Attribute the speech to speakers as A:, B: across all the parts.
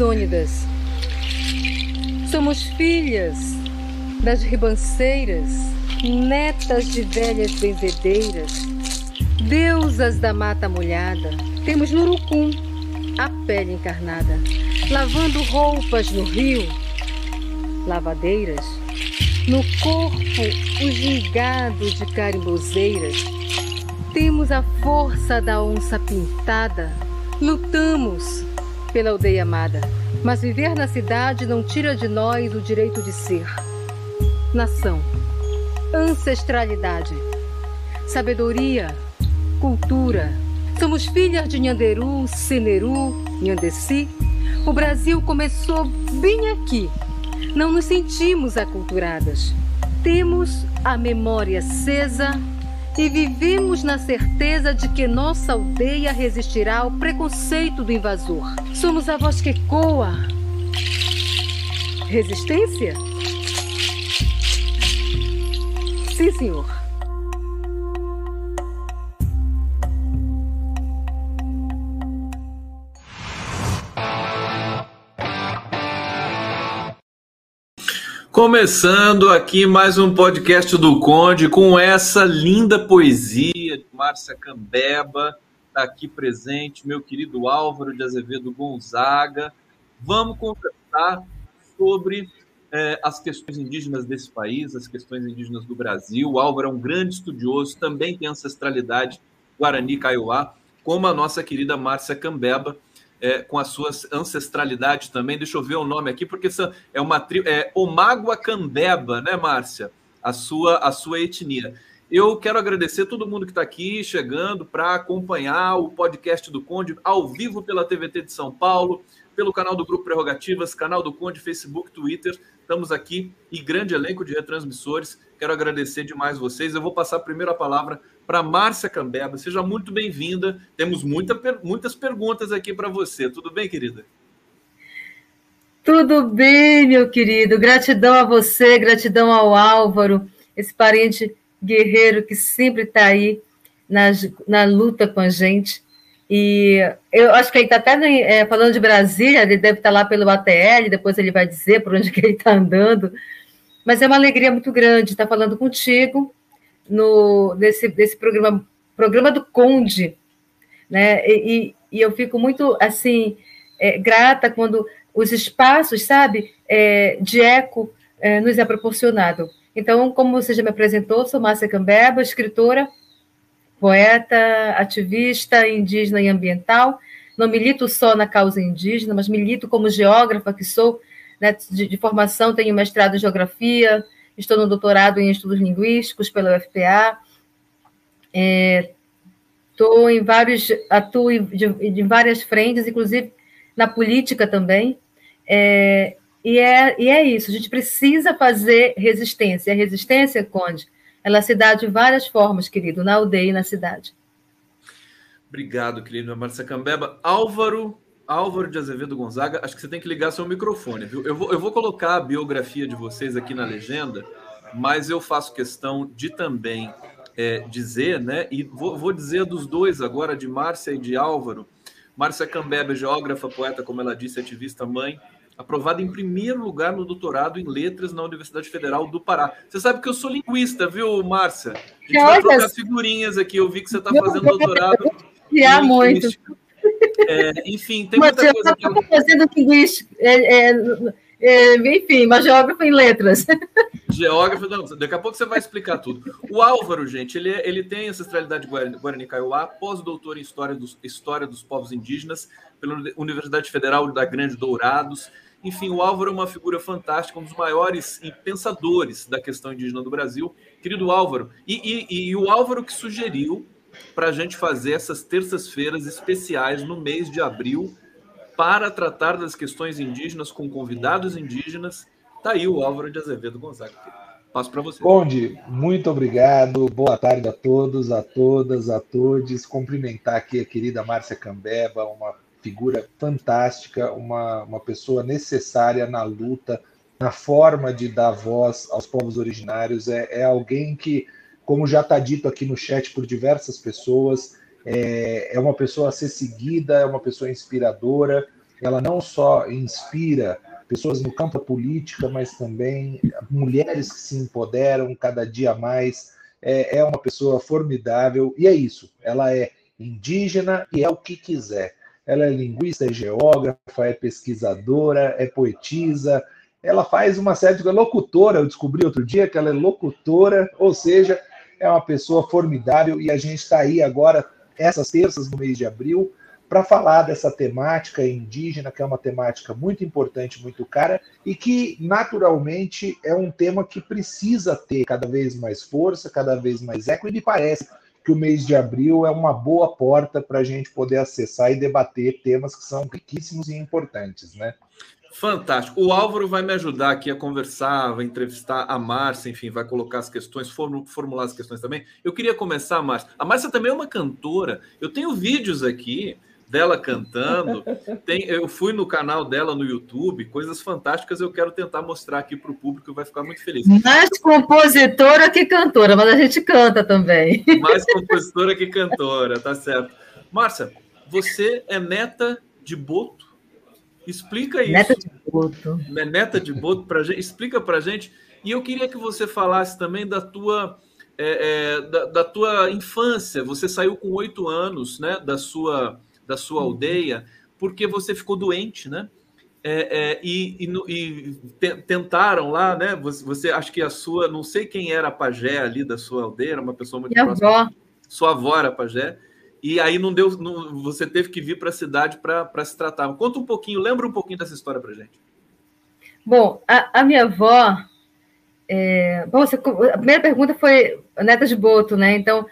A: Amazônidas. Somos filhas das ribanceiras, netas de velhas benzedeiras, deusas da mata molhada. Temos no urucum a pele encarnada, lavando roupas no rio, lavadeiras. No corpo, o gingado de carimbozeiras. Temos a força da onça pintada. Lutamos pela aldeia amada, mas viver na cidade não tira de nós o direito de ser. Nação, ancestralidade, sabedoria, cultura. Somos filhas de Nhanderu, Seneru, Nhandeci. O Brasil começou bem aqui. Não nos sentimos aculturadas. Temos a memória acesa e vivemos na certeza de que nossa aldeia resistirá ao preconceito do invasor. Somos a voz que ecoa. Resistência? Sim, senhor.
B: Começando aqui mais um podcast do Conde com essa linda poesia de Márcia Cambeba, está aqui presente, meu querido Álvaro de Azevedo Gonzaga. Vamos conversar sobre é, as questões indígenas desse país, as questões indígenas do Brasil. O Álvaro é um grande estudioso, também tem ancestralidade Guarani Kaiowá, como a nossa querida Márcia Cambeba é, com a sua ancestralidade também. Deixa eu ver o nome aqui, porque é uma tribo. É Omágua Cambeba, né, Márcia? A sua, a sua etnia. Eu quero agradecer a todo mundo que está aqui chegando para acompanhar o podcast do Conde ao vivo pela TVT de São Paulo, pelo canal do Grupo Prerrogativas, canal do Conde, Facebook, Twitter. Estamos aqui e grande elenco de retransmissores. Quero agradecer demais vocês. Eu vou passar primeiro a palavra para Márcia Cambeba. Seja muito bem-vinda. Temos muita, muitas perguntas aqui para você. Tudo bem, querida?
A: Tudo bem, meu querido. Gratidão a você, gratidão ao Álvaro, esse parente guerreiro que sempre está aí na, na luta com a gente. E eu acho que ele está até é, falando de Brasília, ele deve estar tá lá pelo ATL, depois ele vai dizer por onde que ele está andando. Mas é uma alegria muito grande estar falando contigo no desse, desse programa, programa do Conde, né? E, e eu fico muito assim é, grata quando os espaços, sabe, é, de eco é, nos é proporcionado. Então, como você já me apresentou, sou Márcia Cambeba, escritora, poeta, ativista indígena e ambiental. Não milito só na causa indígena, mas milito como geógrafa que sou, né, de, de formação, tenho mestrado em geografia, estou no doutorado em estudos linguísticos pela UFPA, é, em vários, atuo de, de, várias frentes, inclusive na política também, é, e, é, e é isso, a gente precisa fazer resistência. A resistência, Conde, ela se dá de várias formas, querido, na aldeia e na cidade.
B: Obrigado, querido Marcia Cambeba. Álvaro Álvaro de Azevedo Gonzaga, acho que você tem que ligar seu microfone, viu? Eu vou, eu vou colocar a biografia de vocês aqui na legenda, mas eu faço questão de também é, dizer, né? E vou, vou, dizer dos dois agora, de Márcia e de Álvaro. Márcia Cambeba, geógrafa, poeta, como ela disse, ativista, mãe, aprovada em primeiro lugar no doutorado em letras na Universidade Federal do Pará. Você sabe que eu sou linguista, viu, Márcia? A gente vai trocar figurinhas aqui. Eu vi que você está fazendo doutorado.
A: Criar muito.
B: É, enfim, tem muita
A: Mas
B: coisa.
A: Eu estava fazendo linguística. É, é, é, enfim, uma geógrafa em letras.
B: Geógrafo, não, daqui a pouco você vai explicar tudo. O Álvaro, gente, ele, é, ele tem ancestralidade Guarani Kaiowá, pós-doutor em História dos, História dos Povos Indígenas pela Universidade Federal da Grande Dourados. Enfim, o Álvaro é uma figura fantástica, um dos maiores pensadores da questão indígena do Brasil. Querido Álvaro, e, e, e o Álvaro que sugeriu para a gente fazer essas terças-feiras especiais no mês de abril, para tratar das questões indígenas com convidados indígenas. Está aí o Álvaro de Azevedo Gonzaga. Passo para você.
C: Conde, muito obrigado. Boa tarde a todos, a todas, a todos. Cumprimentar aqui a querida Márcia Cambeba, uma figura fantástica, uma, uma pessoa necessária na luta, na forma de dar voz aos povos originários. É, é alguém que, como já está dito aqui no chat por diversas pessoas, é, é uma pessoa a ser seguida, é uma pessoa inspiradora. Ela não só inspira pessoas no campo da política, mas também mulheres que se empoderam cada dia mais. É, é uma pessoa formidável e é isso. Ela é indígena e é o que quiser. Ela é linguista, é geógrafa, é pesquisadora, é poetisa. Ela faz uma série de locutora. Eu descobri outro dia que ela é locutora, ou seja, é uma pessoa formidável e a gente está aí agora essas terças no mês de abril, para falar dessa temática indígena, que é uma temática muito importante, muito cara, e que naturalmente é um tema que precisa ter cada vez mais força, cada vez mais eco, e me parece que o mês de abril é uma boa porta para a gente poder acessar e debater temas que são riquíssimos e importantes, né?
B: Fantástico. O Álvaro vai me ajudar aqui a conversar, vai entrevistar a Márcia, enfim, vai colocar as questões, formular as questões também. Eu queria começar, Márcia. A Márcia também é uma cantora. Eu tenho vídeos aqui dela cantando. Tem, eu fui no canal dela no YouTube, coisas fantásticas. Eu quero tentar mostrar aqui para o público, vai ficar muito feliz.
A: Mais compositora que cantora, mas a gente canta também.
B: Mais compositora que cantora, tá certo. Márcia, você é neta de Boto? Explica isso.
A: Neta de Boto.
B: Né, neta de Boto, pra gente, explica para gente. E eu queria que você falasse também da tua, é, é, da, da, tua infância. Você saiu com oito anos né, da, sua, da sua aldeia porque você ficou doente, né? É, é e, e, e, tentaram lá, né? Você, você acho que a sua, não sei quem era a pajé ali da sua aldeia, era uma pessoa muito
A: Minha próxima. Avó.
B: Sua avó era pajé e aí não deu, não, você teve que vir para a cidade para se tratar. Conta um pouquinho, lembra um pouquinho dessa história para gente.
A: Bom, a, a minha avó, é, bom, você, a primeira pergunta foi neta de Boto, né? Então,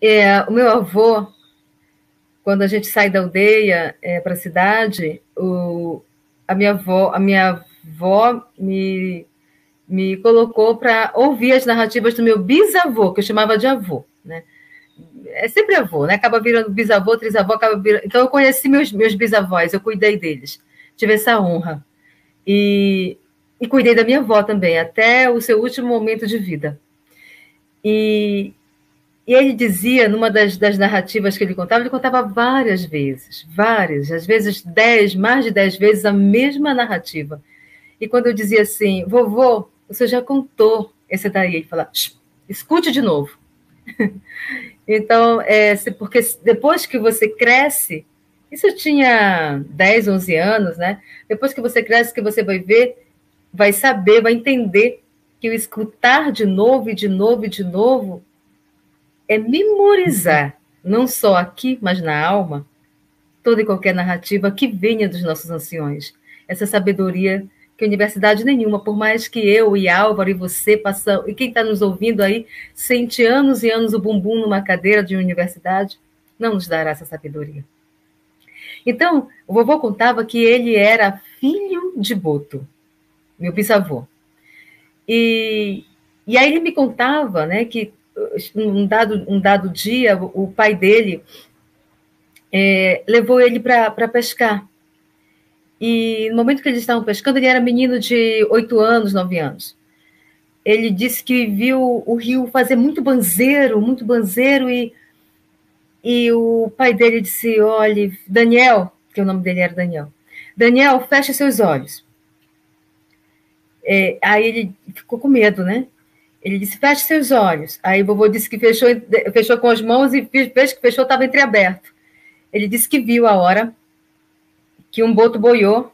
A: é, o meu avô, quando a gente sai da aldeia é, para a cidade, o, a minha avó, a minha avó me, me colocou para ouvir as narrativas do meu bisavô, que eu chamava de avô, né? É sempre avô, né? Acaba virando bisavô, trisavô, acaba virando... Então eu conheci meus, meus bisavós, eu cuidei deles. Tive essa honra. E, e cuidei da minha avó também, até o seu último momento de vida. E, e ele dizia, numa das, das narrativas que ele contava, ele contava várias vezes, várias, às vezes dez, mais de dez vezes a mesma narrativa. E quando eu dizia assim, vovô, você já contou esse daí, ele falava, escute de novo. Então, é, porque depois que você cresce, isso eu tinha 10, 11 anos, né? Depois que você cresce, que você vai ver, vai saber, vai entender que o escutar de novo e de novo e de novo é memorizar, não só aqui, mas na alma, toda e qualquer narrativa que venha dos nossos anciões. Essa sabedoria que universidade nenhuma, por mais que eu e Álvaro e você passam, e quem está nos ouvindo aí, sente anos e anos o bumbum numa cadeira de universidade, não nos dará essa sabedoria. Então, o vovô contava que ele era filho de Boto, meu bisavô. E, e aí ele me contava né, que um dado, um dado dia o pai dele é, levou ele para pescar. E no momento que eles estavam pescando, ele era menino de oito anos, nove anos. ele disse que viu o rio fazer muito banzeiro, muito banzeiro, e, e o pai dele disse: olha, Daniel, que o nome dele era Daniel, Daniel, fecha seus olhos. É, aí ele ficou com medo, né? Ele disse: feche seus olhos. Aí o vovô disse que fechou, fechou com as mãos e fez que fechou, estava entreaberto. Ele disse que viu a hora que um boto boiou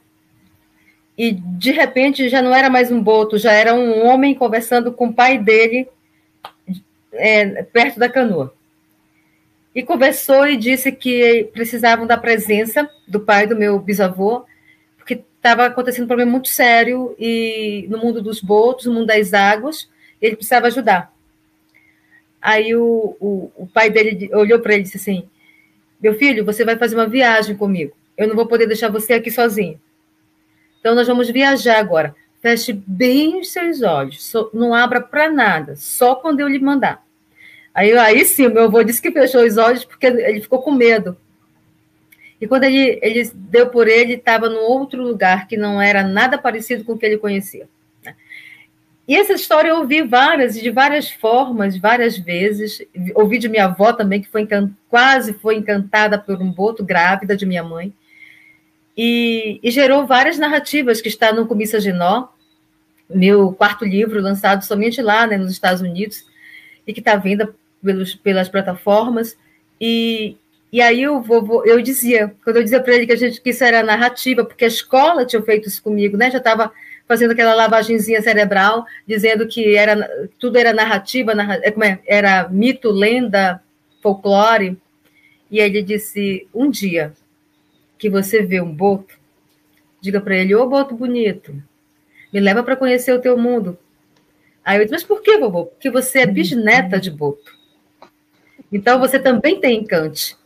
A: e de repente já não era mais um boto, já era um homem conversando com o pai dele é, perto da canoa. E conversou e disse que precisavam da presença do pai do meu bisavô, porque estava acontecendo um problema muito sério e no mundo dos botos, no mundo das águas, ele precisava ajudar. Aí o, o, o pai dele olhou para ele e disse assim: Meu filho, você vai fazer uma viagem comigo. Eu não vou poder deixar você aqui sozinho. Então, nós vamos viajar agora. Feche bem os seus olhos, não abra para nada, só quando eu lhe mandar. Aí, aí sim, meu avô disse que fechou os olhos porque ele ficou com medo. E quando ele, ele deu por ele, estava num outro lugar que não era nada parecido com o que ele conhecia. Né? E essa história eu ouvi várias, de várias formas, várias vezes. Ouvi de minha avó também, que foi quase foi encantada por um boto grávida de minha mãe e, e gerou várias narrativas que está no Comissa Genó, meu quarto livro, lançado somente lá, né, nos Estados Unidos, e que está venda pelas plataformas. E, e aí eu, vou, eu dizia, quando eu dizia para ele que, a gente, que isso era narrativa, porque a escola tinha feito isso comigo, né? Já estava fazendo aquela lavagenzinha cerebral, dizendo que era, tudo era narrativa, narra, é, como é, era mito, lenda, folclore. E ele disse: um dia que você vê um boto, diga para ele: Ô boto bonito, me leva para conhecer o teu mundo. Aí eu disse: Mas por que, vovô? Porque você é bisneta de boto. Então você também tem encante.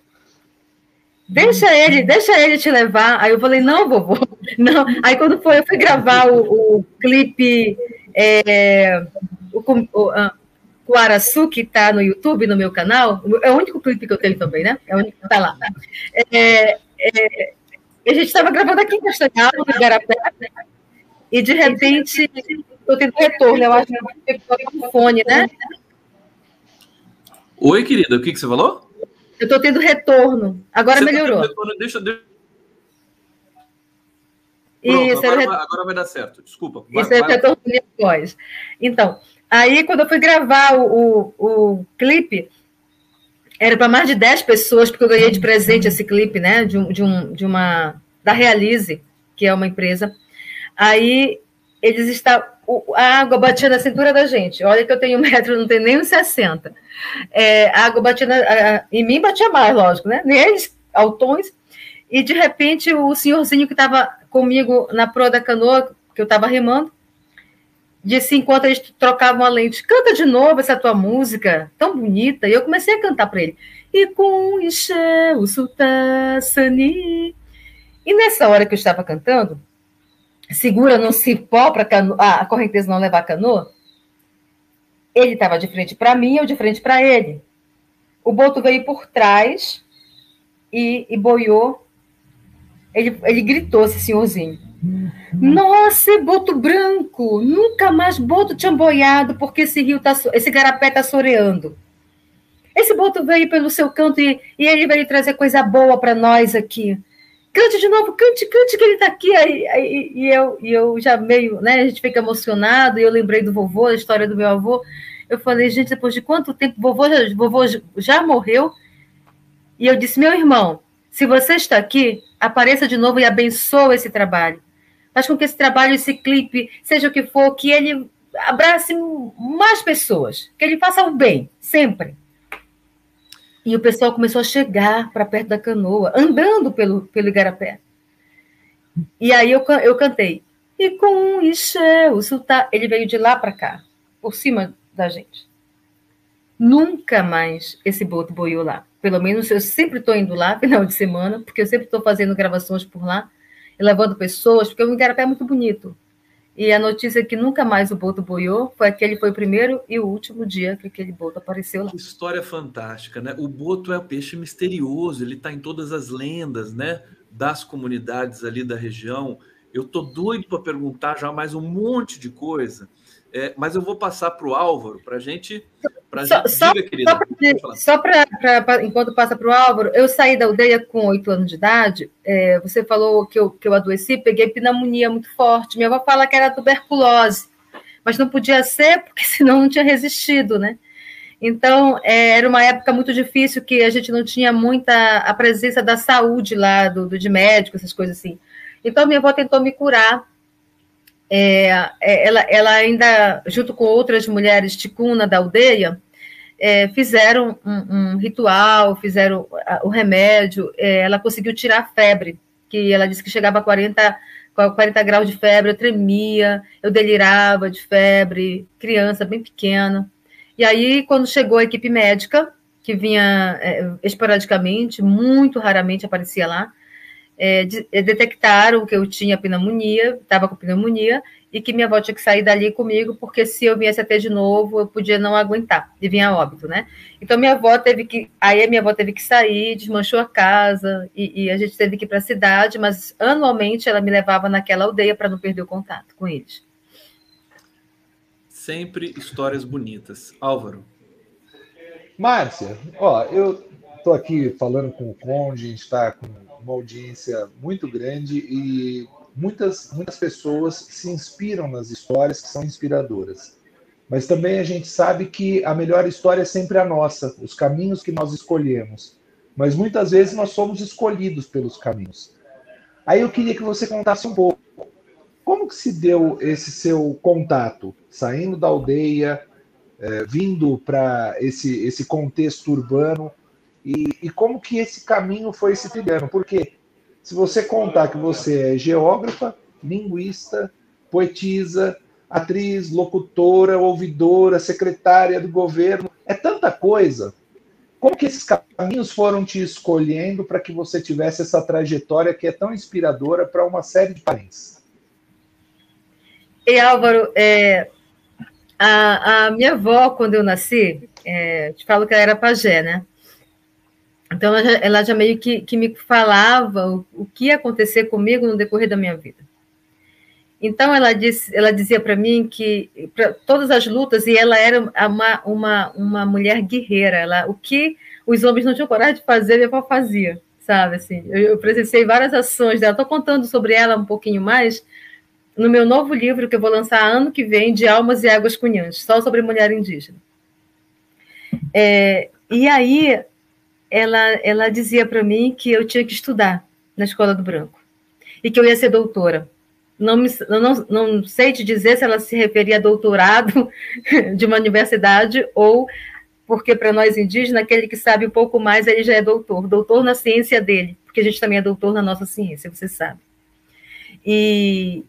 A: Deixa ele, deixa ele te levar. Aí eu falei: Não, vovô, não. Aí quando foi, eu fui gravar o, o clipe. É, o, o, o Araçu, que está no YouTube, no meu canal, é o único clipe que eu tenho também, né? É o único que está lá. É, é, a gente estava gravando aqui em Castanhal, no Garapé, e de repente estou tendo retorno. Eu acho que estou com fone, né?
B: Oi, querida, o que, que você falou?
A: Eu estou tendo retorno. Agora você tá melhorou. Tá retorno,
B: deixa, deixa... Pronto, Isso, agora, vai, agora, vai dar certo. Desculpa.
A: Vai, Isso é o retorno de voz. Então, aí quando eu fui gravar o, o, o clipe, era para mais de 10 pessoas, porque eu ganhei de presente esse clipe, né? De, um, de, um, de uma. da Realize, que é uma empresa. Aí eles estavam. A água batia na cintura da gente. Olha que eu tenho um metro, não tenho nem uns 60. É, a água batia na, a, em mim, batia mais, lógico, né? Neles, altões. E de repente o senhorzinho que estava comigo na proa da canoa, que eu estava remando, disse enquanto eles trocavam a lente, canta de novo essa tua música, tão bonita. E eu comecei a cantar para ele. E com o Sultassani. E nessa hora que eu estava cantando, segura no cipó para a correnteza não levar a canoa, ele estava de frente para mim, eu de frente para ele. O boto veio por trás e, e boiou. Ele, ele gritou, esse senhorzinho. Nossa, boto branco! Nunca mais boto tinha boiado, porque esse rio tá, esse garapé tá soreando. Esse boto veio pelo seu canto e, e ele veio trazer coisa boa para nós aqui. Cante de novo, cante, cante que ele tá aqui. Aí, aí, e, eu, e eu já meio, né? A gente fica emocionado. E eu lembrei do vovô, a história do meu avô. Eu falei, gente, depois de quanto tempo? Vovô já, vovô já morreu. E eu disse, meu irmão, se você está aqui, apareça de novo e abençoe esse trabalho faz com que esse trabalho, esse clipe, seja o que for, que ele abrace mais pessoas, que ele faça o bem, sempre. E o pessoal começou a chegar para perto da canoa, andando pelo, pelo igarapé. E aí eu, eu cantei. E com Ixé, o sultão, ele veio de lá para cá, por cima da gente. Nunca mais esse boto boiou lá. Pelo menos eu sempre estou indo lá, final de semana, porque eu sempre estou fazendo gravações por lá levando pessoas, porque o Igarapé é muito bonito. E a notícia é que nunca mais o boto boiou foi aquele foi o primeiro e o último dia que aquele boto apareceu lá.
B: História fantástica, né? O boto é um peixe misterioso, ele está em todas as lendas, né? Das comunidades ali da região. Eu tô doido para perguntar já mais um monte de coisa. É, mas eu vou passar para o Álvaro para a gente. Pra
A: só, gente... Diga, querida. Só para, enquanto passa para o Álvaro, eu saí da aldeia com oito anos de idade. É, você falou que eu, que eu adoeci, peguei pneumonia muito forte. Minha avó fala que era tuberculose, mas não podia ser, porque senão não tinha resistido, né? Então, é, era uma época muito difícil que a gente não tinha muita a presença da saúde lá, do, do de médico, essas coisas assim. Então, minha avó tentou me curar é, é, ela, ela ainda, junto com outras mulheres ticuna da aldeia, é, fizeram um, um, ritual, fizeram o remédio, é, ela conseguiu tirar a febre, que ela disse que chegava a 40, 40 graus de febre, eu tremia, eu delirava de febre, criança bem pequena. E aí, quando chegou a equipe médica, que vinha é, esporadicamente, muito raramente aparecia lá, é, de, é, detectaram que eu tinha pneumonia, estava com pneumonia, e que minha avó tinha que sair dali comigo, porque se eu viesse até de novo, eu podia não aguentar, e vinha óbito, né? Então minha avó teve que. Aí a minha avó teve que sair, desmanchou a casa, e, e a gente teve que ir para a cidade, mas anualmente ela me levava naquela aldeia para não perder o contato com eles.
B: Sempre histórias bonitas. Álvaro.
C: Márcia, ó, eu estou aqui falando com o Conde, a gente está com uma audiência muito grande e muitas, muitas pessoas se inspiram nas histórias que são inspiradoras. Mas também a gente sabe que a melhor história é sempre a nossa, os caminhos que nós escolhemos. Mas muitas vezes nós somos escolhidos pelos caminhos. Aí eu queria que você contasse um pouco. Como que se deu esse seu contato, saindo da aldeia, é, vindo para esse, esse contexto urbano, e, e como que esse caminho foi se trilhando? Porque se você contar que você é geógrafa, linguista, poetisa, atriz, locutora, ouvidora, secretária do governo, é tanta coisa. Como que esses caminhos foram te escolhendo para que você tivesse essa trajetória que é tão inspiradora para uma série de parentes?
A: E Álvaro, é, a, a, minha avó, quando eu nasci, é, te falo que ela era pajé, né? Então, ela já, ela já meio que, que, me falava o, o, que ia acontecer comigo no decorrer da minha vida. Então, ela, disse, ela dizia para mim que todas as lutas, e ela era uma, uma, uma mulher guerreira, ela, o que os homens não tinham coragem de fazer, minha avó fazia, sabe? Assim, eu, eu presenciei várias ações dela. Estou contando sobre ela um pouquinho mais no meu novo livro que eu vou lançar ano que vem, de Almas e Águas Cunhãs, só sobre mulher indígena. É, e aí, ela, ela dizia para mim que eu tinha que estudar na Escola do Branco e que eu ia ser doutora. Não, me, não, não sei te dizer se ela se referia a doutorado de uma universidade ou porque para nós indígenas, aquele que sabe um pouco mais, ele já é doutor, doutor na ciência dele, porque a gente também é doutor na nossa ciência, você sabe. E,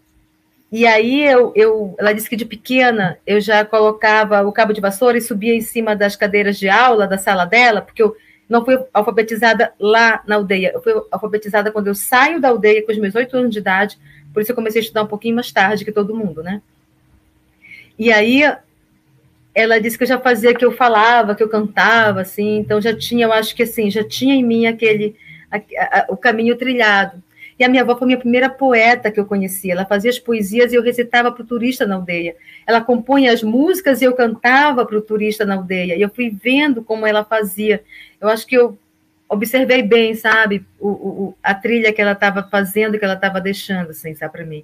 A: e aí eu, eu, ela disse que de pequena eu já colocava o cabo de vassoura e subia em cima das cadeiras de aula da sala dela, porque eu não fui alfabetizada lá na aldeia. Eu fui alfabetizada quando eu saio da aldeia com os meus oito anos de idade. Por isso eu comecei a estudar um pouquinho mais tarde que todo mundo, né? E aí ela disse que eu já fazia que eu falava, que eu cantava, assim. Então já tinha, eu acho que assim, já tinha em mim aquele a, a, o caminho trilhado. E a minha avó foi a minha primeira poeta que eu conhecia. Ela fazia as poesias e eu recitava para o turista na aldeia. Ela compunha as músicas e eu cantava para o turista na aldeia. E eu fui vendo como ela fazia. Eu acho que eu observei bem, sabe, o, o a trilha que ela estava fazendo, que ela estava deixando, assim, sabe, para mim.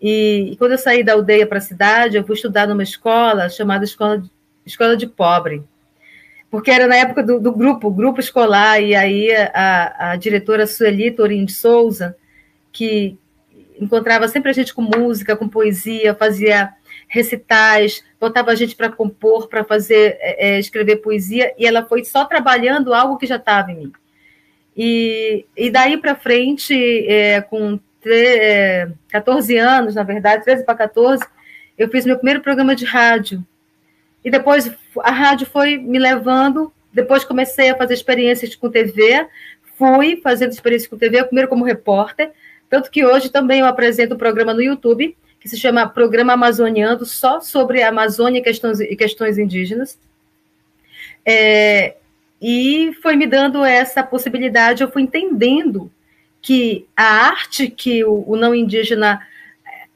A: E, e, quando eu saí da aldeia para a cidade, eu fui estudar numa escola chamada Escola, escola de Pobre porque era na época do, do grupo, grupo escolar, e aí a, a diretora Sueli Torim de Souza, que encontrava sempre a gente com música, com poesia, fazia recitais, botava a gente para compor, para fazer, é, é, escrever poesia, e ela foi só trabalhando algo que já estava em mim. E, e daí para frente, é, com 14 é, anos, na verdade, 13 para 14, eu fiz meu primeiro programa de rádio. E depois a rádio foi me levando, depois comecei a fazer experiências com TV, fui fazendo experiências com TV, primeiro como repórter, tanto que hoje também eu apresento um programa no YouTube que se chama Programa Amazoniano, só sobre a Amazônia e questões, e questões indígenas. É, e foi me dando essa possibilidade, eu fui entendendo que a arte que o, o não indígena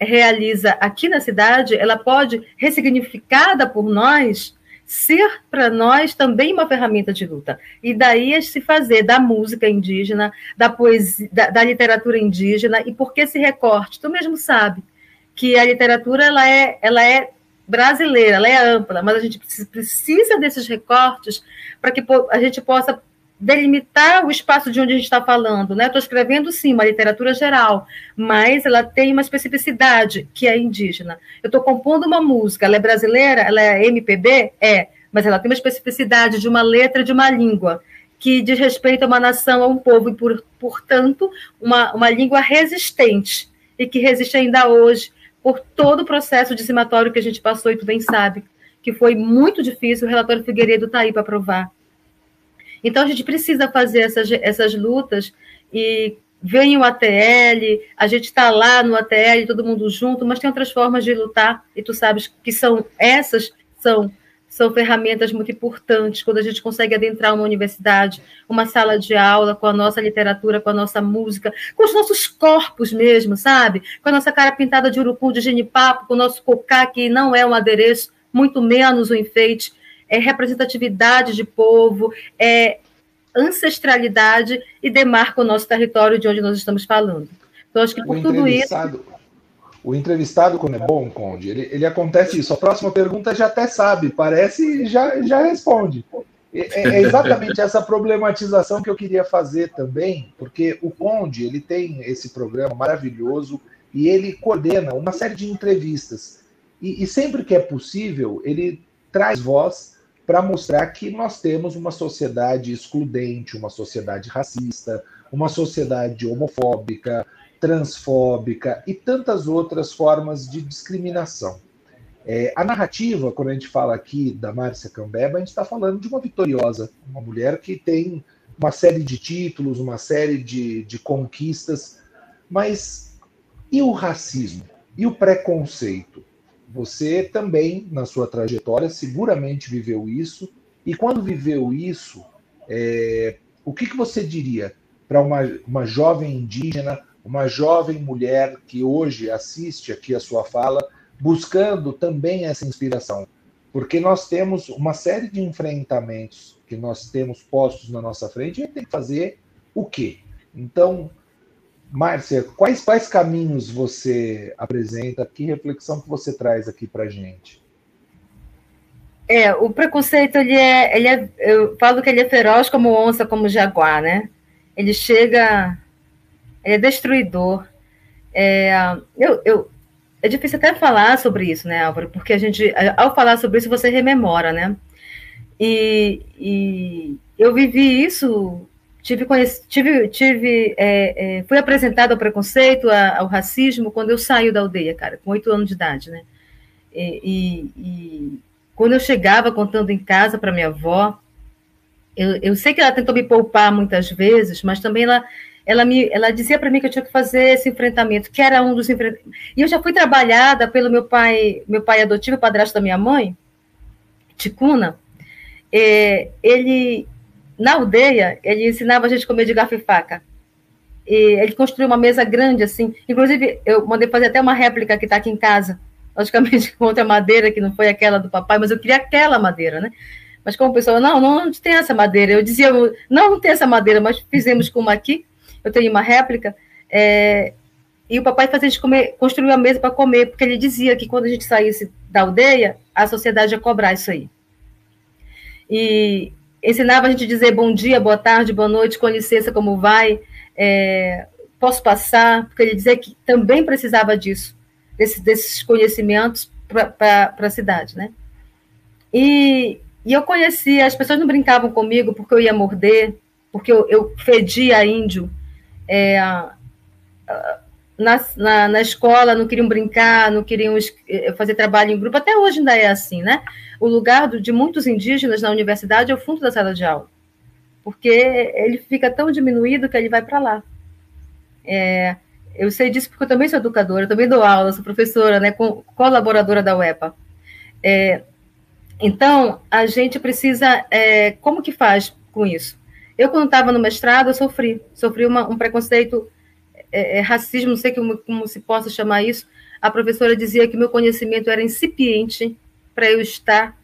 A: realiza aqui na cidade, ela pode, ressignificada por nós, ser para nós também uma ferramenta de luta. E daí é se fazer da música indígena, da poesia, da, da, literatura indígena, e por que esse recorte? Tu mesmo sabe que a literatura ela é, ela é brasileira, ela é ampla, mas a gente precisa desses recortes para que a gente possa delimitar o espaço de onde a gente está falando, né? Estou escrevendo sim uma literatura geral, mas ela tem uma especificidade que é indígena. Eu estou compondo uma música, ela é brasileira, ela é MPB, é, mas ela tem uma especificidade de uma letra de uma língua que diz respeito a uma nação, a um povo e, por, portanto, uma, uma língua resistente e que resiste ainda hoje por todo o processo dizimatório que a gente passou e tu bem sabe que foi muito difícil. O relatório Figueiredo está aí para provar então, a gente precisa fazer essas, essas lutas e vem o ATL, a gente está lá no ATL, todo mundo junto, mas tem outras formas de lutar, e tu sabes que são essas são são ferramentas muito importantes quando a gente consegue adentrar uma universidade, uma sala de aula com a nossa literatura, com a nossa música, com os nossos corpos mesmo, sabe? Com a nossa cara pintada de urucum, de genipapo, com o nosso cocá, que não é um adereço, muito menos um enfeite, é representatividade de povo, é ancestralidade e demarca o nosso território de onde nós estamos falando. Então, acho que por tudo isso.
C: O entrevistado, quando é bom, Conde, ele, ele acontece isso. A próxima pergunta já até sabe, parece e já, já responde. É, é exatamente essa problematização que eu queria fazer também, porque o Conde ele tem esse programa maravilhoso e ele coordena uma série de entrevistas. E, e sempre que é possível, ele traz voz para mostrar que nós temos uma sociedade excludente, uma sociedade racista, uma sociedade homofóbica, transfóbica e tantas outras formas de discriminação. É, a narrativa, quando a gente fala aqui da Márcia Cambeba, a gente está falando de uma vitoriosa, uma mulher que tem uma série de títulos, uma série de, de conquistas, mas e o racismo? E o preconceito? Você também, na sua trajetória, seguramente viveu isso. E quando viveu isso, é, o que, que você diria para uma, uma jovem indígena, uma jovem mulher que hoje assiste aqui a sua fala, buscando também essa inspiração? Porque nós temos uma série de enfrentamentos que nós temos postos na nossa frente e a gente tem que fazer o quê? Então, Márcia, quais, quais caminhos você apresenta? Que reflexão que você traz aqui para gente?
A: É, o preconceito, ele é, ele é, eu falo que ele é feroz como onça, como jaguar, né? Ele chega, ele é destruidor. É, eu, eu, é difícil até falar sobre isso, né, Álvaro? Porque a gente, ao falar sobre isso, você rememora, né? E, e eu vivi isso tive, tive, tive é, é, fui apresentado ao preconceito, ao racismo, quando eu saio da aldeia, cara, com oito anos de idade, né? E, e, e, quando eu chegava contando em casa para minha avó, eu, eu sei que ela tentou me poupar muitas vezes, mas também ela, ela, me, ela dizia para mim que eu tinha que fazer esse enfrentamento, que era um dos enfrentamentos. E eu já fui trabalhada pelo meu pai, meu pai adotivo, padrasto da minha mãe, Ticuna. É, ele na aldeia, ele ensinava a gente a comer de garfo e faca. E ele construiu uma mesa grande, assim. Inclusive, eu mandei fazer até uma réplica que está aqui em casa. Logicamente, com outra madeira, que não foi aquela do papai, mas eu queria aquela madeira, né? Mas como o pessoal, não, não, não tem essa madeira. Eu dizia, não, não tem essa madeira, mas fizemos com uma aqui. Eu tenho uma réplica. É, e o papai fazia a gente comer, construiu a mesa para comer, porque ele dizia que quando a gente saísse da aldeia, a sociedade ia cobrar isso aí. E ensinava a gente a dizer bom dia, boa tarde, boa noite, com licença, como vai, é, posso passar, porque ele dizia que também precisava disso, desse, desses conhecimentos para a cidade, né? E, e eu conhecia, as pessoas não brincavam comigo porque eu ia morder, porque eu, eu fedia índio, é, na, na, na, escola não queriam brincar, não queriam eh, fazer trabalho em grupo, até hoje ainda é assim, né? O lugar do, de muitos indígenas na universidade é o fundo da sala de aula, porque ele fica tão diminuído que ele vai para lá. É, eu sei disso porque eu também sou educadora, também dou aula, sou professora, né, com, colaboradora da UEPA. É, então, a gente precisa, é, como que faz com isso? Eu, quando estava no mestrado, eu sofri, sofri uma, um preconceito é, é, racismo, não sei como, como se possa chamar isso, a professora dizia que meu conhecimento era incipiente para eu estar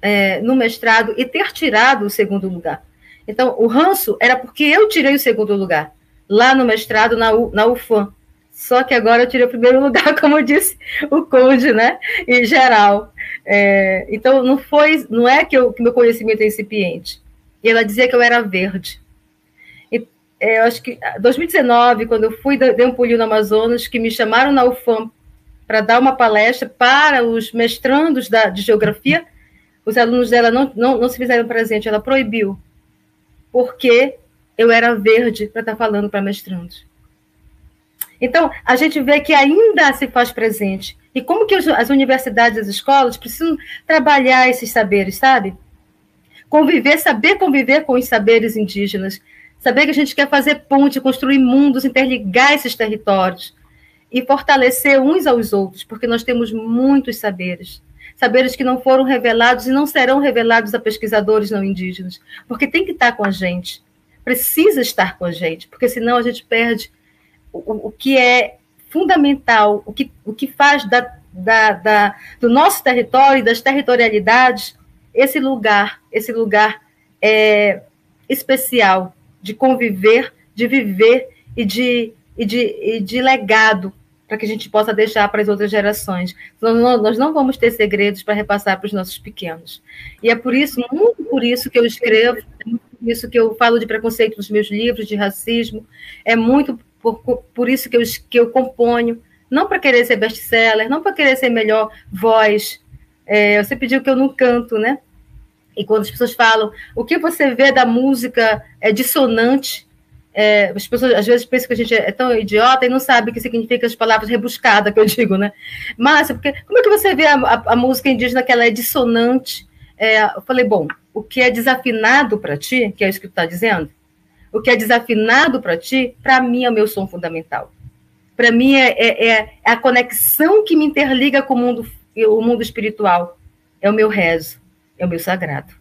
A: é, no mestrado e ter tirado o segundo lugar. Então, o ranço era porque eu tirei o segundo lugar, lá no mestrado, na, U, na UFAM. Só que agora eu tirei o primeiro lugar, como disse o Conde, né? Em geral. É, então, não foi, não é que, eu, que meu conhecimento é incipiente. E ela dizia que eu era verde. É, eu acho que 2019, quando eu fui, dei um pulinho no Amazonas, que me chamaram na UFAM para dar uma palestra para os mestrandos da, de geografia, os alunos dela não, não, não se fizeram presente, ela proibiu, porque eu era verde para estar tá falando para mestrandos. Então, a gente vê que ainda se faz presente. E como que as universidades as escolas precisam trabalhar esses saberes, sabe? Conviver, saber conviver com os saberes indígenas, saber que a gente quer fazer ponte, construir mundos, interligar esses territórios e fortalecer uns aos outros, porque nós temos muitos saberes. Saberes que não foram revelados e não serão revelados a pesquisadores não indígenas, porque tem que estar com a gente, precisa estar com a gente, porque senão a gente perde o, o que é fundamental, o que, o que faz da, da, da, do nosso território e das territorialidades esse lugar, esse lugar é, especial de conviver, de viver e de, e de, e de legado para que a gente possa deixar para as outras gerações. Nós não vamos ter segredos para repassar para os nossos pequenos. E é por isso, muito por isso que eu escrevo, é muito por isso que eu falo de preconceito nos meus livros, de racismo, é muito por, por isso que eu, que eu componho, não para querer ser best-seller, não para querer ser melhor voz. É, você pediu que eu não canto, né? E quando as pessoas falam, o que você vê da música é dissonante, é, as pessoas às vezes pensam que a gente é tão idiota e não sabe o que significa as palavras rebuscadas que eu digo, né? Márcia, porque como é que você vê a, a, a música indígena que ela é dissonante? É, eu falei, bom, o que é desafinado para ti, que é isso que tu está dizendo, o que é desafinado para ti, para mim é o meu som fundamental. Para mim é, é, é, a conexão que me interliga com o mundo, o mundo espiritual. É o meu rezo, é o meu sagrado.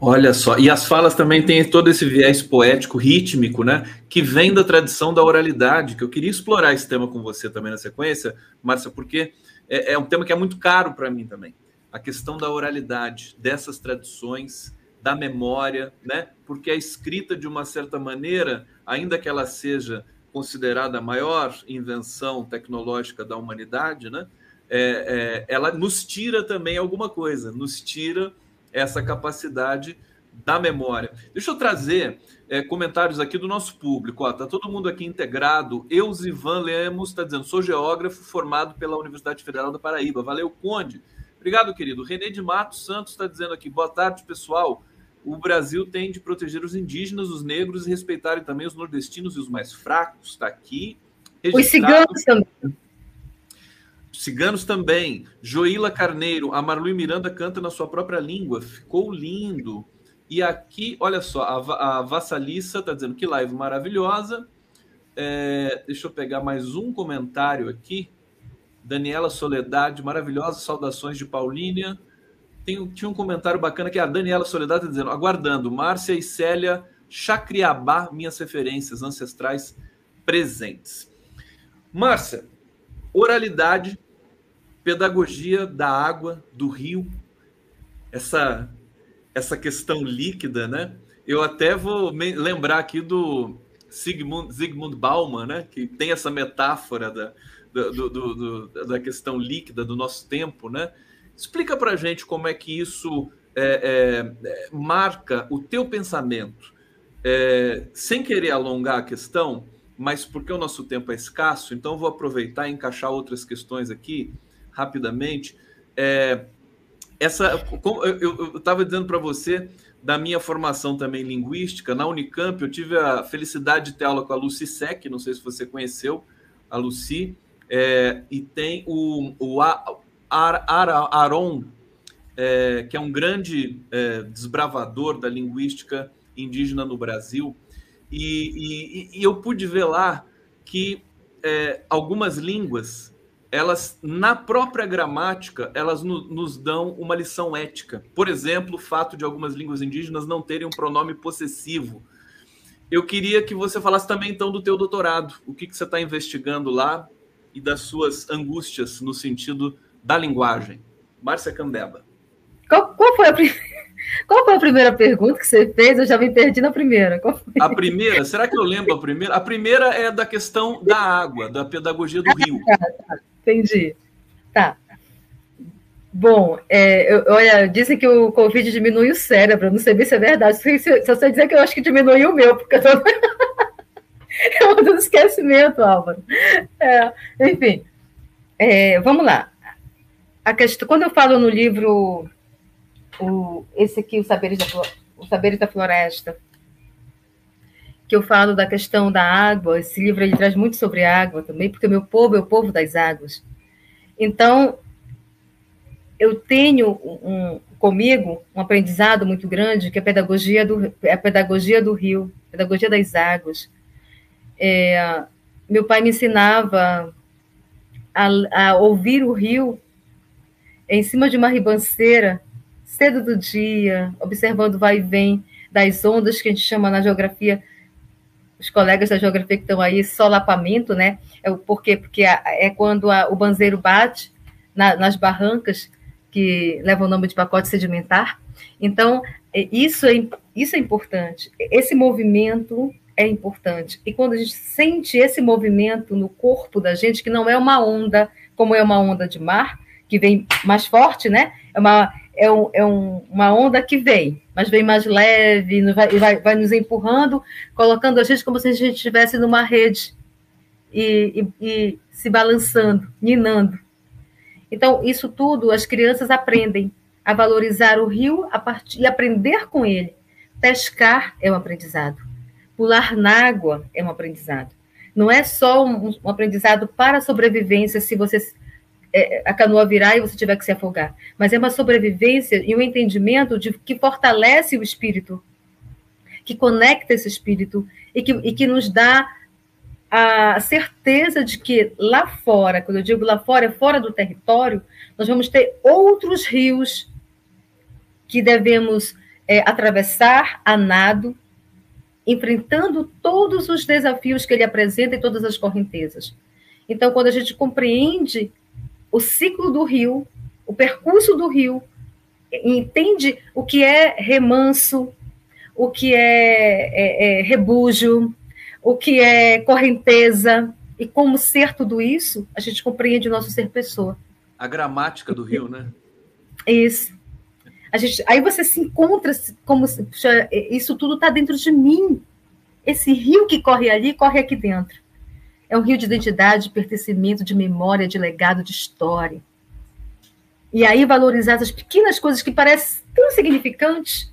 B: Olha só, e as falas também têm todo esse viés poético, rítmico, né? Que vem da tradição da oralidade, que eu queria explorar esse tema com você também na sequência, Márcia, porque é, é um tema que é muito caro para mim também. A questão da oralidade, dessas tradições, da memória, né? Porque a escrita, de uma certa maneira, ainda que ela seja considerada a maior invenção tecnológica da humanidade, né? É, é, ela nos tira também alguma coisa, nos tira essa capacidade da memória. Deixa eu trazer é, comentários aqui do nosso público. Ó, tá todo mundo aqui integrado. Eusivan Lemos está dizendo: sou geógrafo formado pela Universidade Federal da Paraíba. Valeu, Conde. Obrigado, querido. René de Matos Santos está dizendo aqui: boa tarde, pessoal. O Brasil tem de proteger os indígenas, os negros e respeitarem também os nordestinos e os mais fracos. Está aqui.
A: Registrado. Os ciganos também.
B: Ciganos também. Joíla Carneiro, a Marlu Miranda canta na sua própria língua. Ficou lindo. E aqui, olha só, a, a Vassalissa está dizendo que live maravilhosa. É, deixa eu pegar mais um comentário aqui. Daniela Soledade, maravilhosa, saudações de Paulínia. Tem, tinha um comentário bacana que a Daniela Soledade está dizendo: aguardando, Márcia e Célia Chacriabá, minhas referências ancestrais presentes. Márcia, oralidade pedagogia da água, do rio, essa, essa questão líquida, né? Eu até vou lembrar aqui do Sigmund, Zygmunt Bauman, né? Que tem essa metáfora da, do, do, do, da questão líquida do nosso tempo, né? Explica para gente como é que isso é, é, marca o teu pensamento, é, sem querer alongar a questão, mas porque o nosso tempo é escasso, então vou aproveitar e encaixar outras questões aqui rapidamente. É, essa, eu estava dizendo para você da minha formação também linguística na Unicamp, eu tive a felicidade de ter aula com a Lucy Sec, não sei se você conheceu a Lucy, é, e tem o, o Ar, Ar, Aron, é, que é um grande é, desbravador da linguística indígena no Brasil, e, e, e eu pude ver lá que é, algumas línguas elas na própria gramática elas no, nos dão uma lição ética. Por exemplo, o fato de algumas línguas indígenas não terem um pronome possessivo. Eu queria que você falasse também então do teu doutorado, o que, que você está investigando lá e das suas angústias no sentido da linguagem. Márcia Cambeba.
A: Qual, qual, foi a, qual foi a primeira pergunta que você fez? Eu já me perdi na primeira.
B: A primeira, será que eu lembro a primeira? A primeira é da questão da água, da pedagogia do rio. Ah,
A: tá, entendi. Tá. Bom, é, eu, olha, dizem que o Covid diminui o cérebro, não sei bem se é verdade. Se, se, se você dizer que eu acho que diminuiu o meu, porque eu tô... é um do esquecimento, Álvaro. É, enfim, é, vamos lá. A questão, quando eu falo no livro, o, esse aqui, o Saberes, da, o Saberes da Floresta, que eu falo da questão da água, esse livro ele traz muito sobre água também, porque o meu povo é o povo das águas. Então, eu tenho um, comigo um aprendizado muito grande, que é a pedagogia do, é a pedagogia do rio, pedagogia das águas. É, meu pai me ensinava a, a, ouvir o rio em cima de uma ribanceira, cedo do dia, observando o vai e vem das ondas que a gente chama na geografia, os colegas da geografia que estão aí, solapamento, né? É o porquê? Porque é quando a, o banzeiro bate na, nas barrancas que levam o nome de pacote sedimentar. Então, é, isso é, isso é importante. Esse movimento é importante. E quando a gente sente esse movimento no corpo da gente, que não é uma onda, como é uma onda de mar, que vem mais forte, né? É uma, é um, é um, uma onda que vem, mas vem mais leve, vai, vai, vai nos empurrando, colocando a gente como se a gente estivesse numa rede e, e, e se balançando, ninando. Então, isso tudo as crianças aprendem a valorizar o rio a partir, e aprender com ele. Pescar é um aprendizado. Pular na água é um aprendizado. Não é só um, um aprendizado para a sobrevivência se você é, a canoa virar e você tiver que se afogar, mas é uma sobrevivência e um entendimento de que fortalece o espírito, que conecta esse espírito e que, e que nos dá a certeza de que lá fora, quando eu digo lá fora, é fora do território, nós vamos ter outros rios que devemos é, atravessar a nado, enfrentando todos os desafios que ele apresenta e todas as correntezas. Então, quando a gente compreende o ciclo do rio, o percurso do rio, entende o que é remanso, o que é, é, é rebujo, o que é correnteza, e como ser tudo isso, a gente compreende o nosso ser pessoa.
B: A gramática do rio, né?
A: Isso. A gente, aí você se encontra como isso tudo está dentro de mim. Esse rio que corre ali, corre aqui dentro. É um rio de identidade, de pertencimento, de memória, de legado, de história. E aí valorizar as pequenas coisas que parecem tão significantes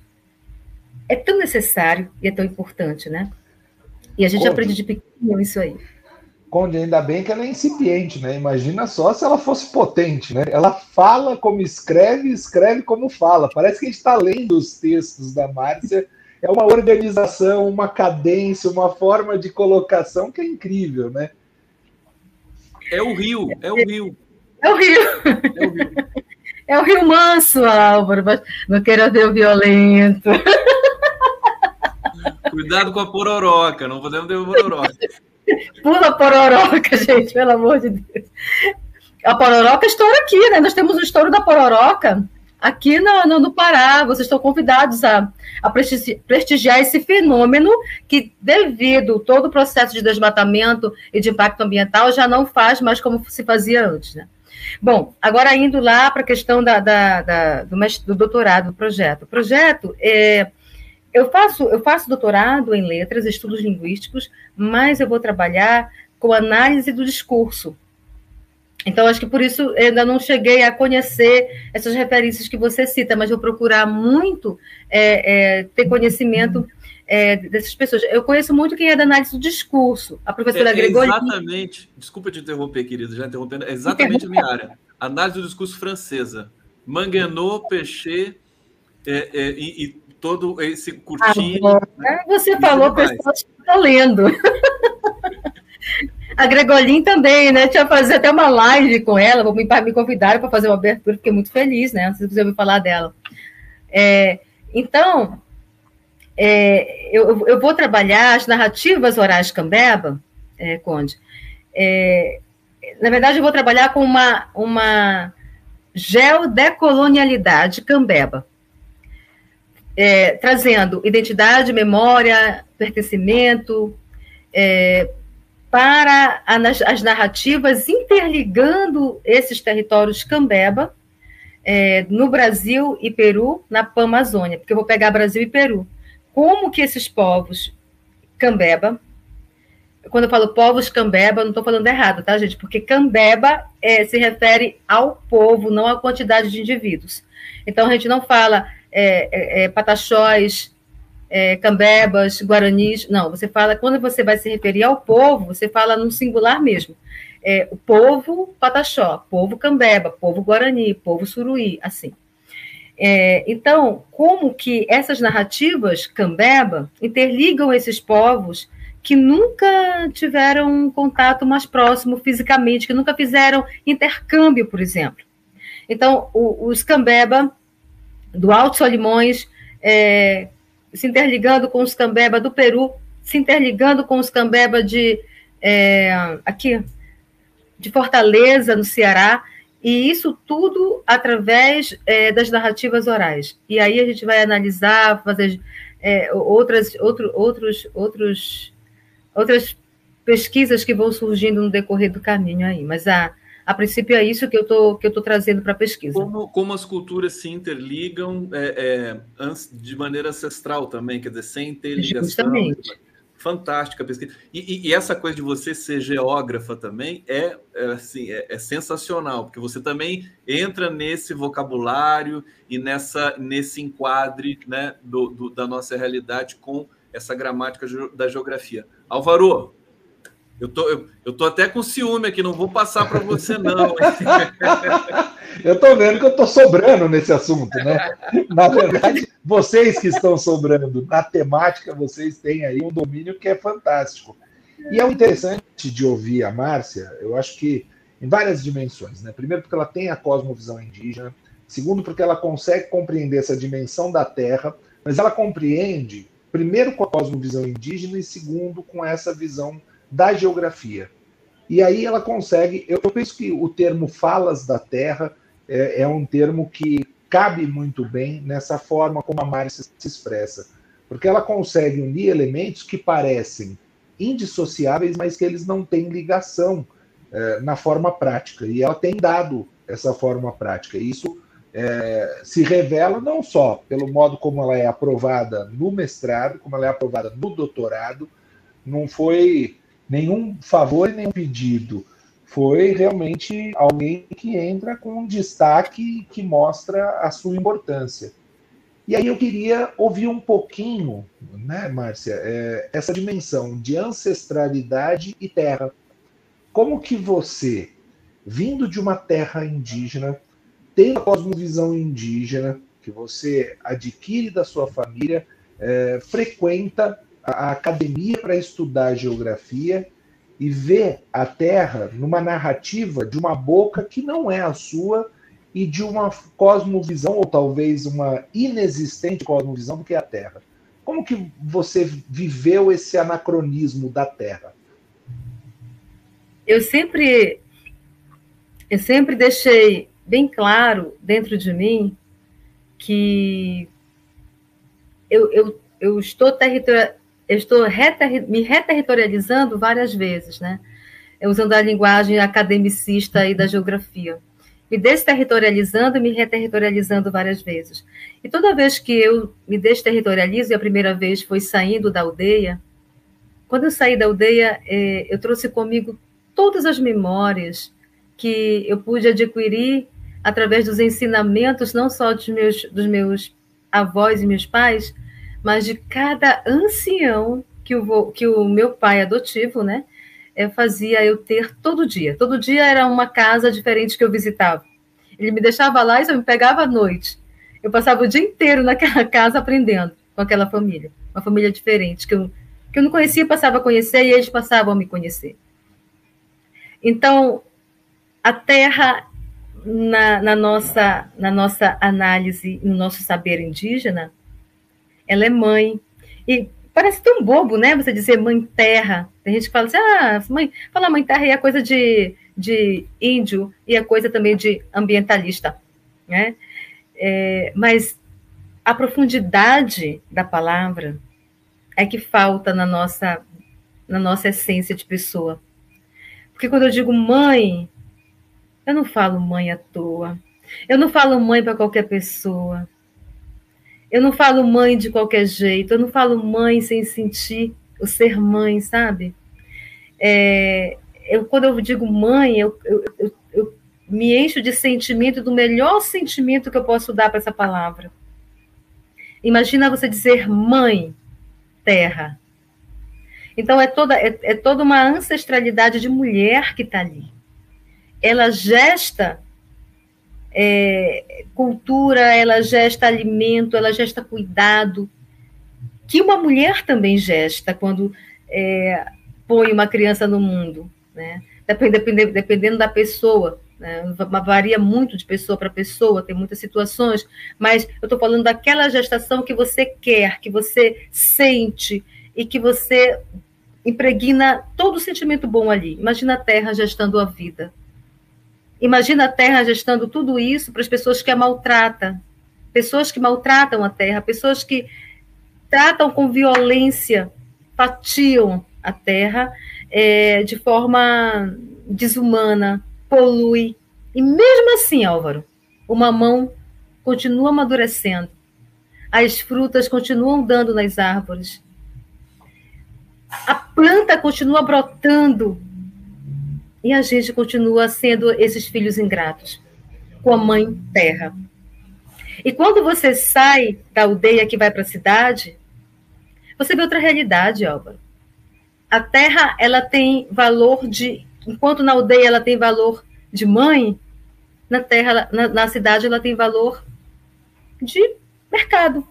A: é tão necessário e é tão importante, né? E a gente Conde. aprende de pequeno isso aí.
C: Conde, ainda bem que ela é incipiente, né? Imagina só se ela fosse potente, né? Ela fala como escreve, escreve como fala. Parece que a gente está lendo os textos da Márcia. É uma organização, uma cadência, uma forma de colocação que é incrível, né?
B: É o rio, é o rio.
A: É o rio. É o rio, é o rio manso, Álvaro, mas não quero ver o violento.
B: Cuidado com a pororoca, não podemos ter pororoca.
A: Pula a pororoca, gente, pelo amor de Deus. A pororoca estoura aqui, né? Nós temos o estouro da pororoca aqui no, no, no Pará. Vocês estão convidados a, a prestigiar esse fenômeno que, devido todo o processo de desmatamento e de impacto ambiental, já não faz mais como se fazia antes, né? Bom, agora indo lá para a questão da, da, da do, do, doutorado, do projeto. O projeto é, eu faço, eu faço doutorado em letras, estudos linguísticos, mas eu vou trabalhar com análise do discurso. Então, acho que por isso ainda não cheguei a conhecer essas referências que você cita, mas vou procurar muito é, é, ter conhecimento é, dessas pessoas. Eu conheço muito quem é da análise do discurso, a professora é, Gregori.
B: Exatamente, desculpa te interromper, querido, já interrompendo, é exatamente a minha área. Análise do discurso francesa. Manguenot, Pechet é, é, e, e todo esse curtinho.
A: Agora? Você falou, pessoas estão lendo. A Gregolin também, né? Tinha fazer até uma live com ela, me, me convidar para fazer uma abertura, fiquei muito feliz, né? Se você ouviu falar dela. É, então, é, eu, eu, vou trabalhar as narrativas orais Cambeba, é, Conde, é, na verdade, eu vou trabalhar com uma, uma geodecolonialidade cambeba, é, trazendo identidade, memória, pertencimento, é, para as narrativas, interligando esses territórios cambeba é, no Brasil e Peru, na Pan-Amazônia, porque eu vou pegar Brasil e Peru. Como que esses povos cambeba, quando eu falo povos cambeba, não estou falando errado, tá, gente? Porque cambeba é, se refere ao povo, não à quantidade de indivíduos. Então, a gente não fala é, é, é pataxós, é, cambebas, guaranis. Não, você fala, quando você vai se referir ao povo, você fala no singular mesmo. É, o povo pataxó, povo cambeba, povo guarani, povo suruí, assim. É, então, como que essas narrativas cambeba interligam esses povos que nunca tiveram um contato mais próximo fisicamente, que nunca fizeram intercâmbio, por exemplo. Então, o, os cambeba do Alto Solimões é, se interligando com os cambeba do Peru, se interligando com os cambeba de é, aqui de Fortaleza, no Ceará, e isso tudo através é, das narrativas orais. E aí a gente vai analisar, fazer é, outras, outro, outros, outros, outras pesquisas que vão surgindo no decorrer do caminho aí. Mas a, a princípio é isso que eu tô, que eu estou trazendo para a pesquisa.
B: Como, como as culturas se interligam é, é, de maneira ancestral também, quer dizer, sem ter ligação. Justamente. Fantástica pesquisa. E, e, essa coisa de você ser geógrafa também é, é assim, é, é, sensacional, porque você também entra nesse vocabulário e nessa, nesse enquadre né, do, do da nossa realidade com essa gramática da geografia. Álvaro, eu tô, eu, tô até com ciúme aqui, não vou passar para você, não.
C: eu tô vendo que eu tô sobrando nesse assunto, né? Na verdade, vocês que estão sobrando na temática, vocês têm aí um domínio que é fantástico. E é interessante de ouvir a Márcia, eu acho que em várias dimensões, né? Primeiro, porque ela tem a cosmovisão indígena, segundo, porque ela consegue compreender essa dimensão da terra, mas ela compreende, primeiro, com a cosmovisão indígena, e segundo, com essa visão da geografia. E aí ela consegue. Eu, penso que o termo falas da terra é, é, um termo que cabe muito bem nessa forma como a Márcia se expressa, porque ela consegue unir elementos que parecem indissociáveis, mas que eles não têm ligação é, na forma prática. E ela tem dado essa forma prática. E isso é, se revela não só pelo modo como ela é aprovada no mestrado, como ela é aprovada no doutorado, não foi nenhum favor e nenhum pedido. Foi realmente alguém que entra com um destaque que mostra a sua importância. E aí eu queria ouvir um pouquinho, né, Márcia, é, essa dimensão de ancestralidade e terra. Como que você, vindo de uma terra indígena, tendo a cosmovisão indígena que você adquire da sua família, é, frequenta a academia para estudar geografia e ver a Terra numa narrativa de uma boca que não é a sua e de uma cosmovisão, ou talvez uma inexistente cosmovisão do que é a Terra. Como que você viveu esse anacronismo da Terra?
A: Eu sempre, eu sempre deixei bem claro dentro de mim que eu, eu, eu estou territorial eu estou me reterritorializando várias vezes, né? usando a linguagem academicista aí da geografia. Me desterritorializando e me reterritorializando várias vezes. E toda vez que eu me desterritorializo, e a primeira vez foi saindo da aldeia, quando eu saí da aldeia, é, eu trouxe comigo todas as memórias que eu pude adquirir através dos ensinamentos, não só dos meus, dos meus avós e meus pais, mas de cada ancião que o, que o meu pai adotivo, né, é, fazia eu ter todo dia. Todo dia era uma casa diferente que eu visitava. Ele me deixava lá e eu me pegava à noite. Eu passava o dia inteiro naquela casa aprendendo com aquela família, uma família diferente que eu, que eu não conhecia, passava a conhecer e eles passavam a me conhecer. Então, a terra na, na, nossa, na nossa análise, no nosso saber indígena, ela é mãe. E parece tão bobo, né? Você dizer mãe terra. Tem gente que fala assim, ah, mãe, falar mãe terra é coisa de, de índio e é coisa também de ambientalista, né? É, mas a profundidade da palavra é que falta na nossa na nossa essência de pessoa. Porque quando eu digo mãe, eu não falo mãe à toa. Eu não falo mãe para qualquer pessoa. Eu não falo mãe de qualquer jeito. Eu não falo mãe sem sentir o ser mãe, sabe? É, eu, quando eu digo mãe, eu, eu, eu, eu me encho de sentimento, do melhor sentimento que eu posso dar para essa palavra. Imagina você dizer mãe, terra. Então é toda, é, é toda uma ancestralidade de mulher que está ali. Ela gesta é, cultura, ela gesta alimento, ela gesta cuidado, que uma mulher também gesta quando é, põe uma criança no mundo, né? Dependendo, dependendo da pessoa, né? varia muito de pessoa para pessoa, tem muitas situações, mas eu estou falando daquela gestação que você quer, que você sente e que você impregna todo o sentimento bom ali. Imagina a terra gestando a vida. Imagina a terra gestando tudo isso para as pessoas que a maltratam, pessoas que maltratam a terra, pessoas que tratam com violência, fatiam a terra é, de forma desumana, polui. E mesmo assim, Álvaro, o mamão continua amadurecendo, as frutas continuam dando nas árvores, a planta continua brotando e a gente continua sendo esses filhos ingratos com a mãe terra. E quando você sai da aldeia que vai para a cidade, você vê outra realidade, Álvaro. A terra, ela tem valor de. Enquanto na aldeia ela tem valor de mãe, na terra, na, na cidade, ela tem valor de mercado.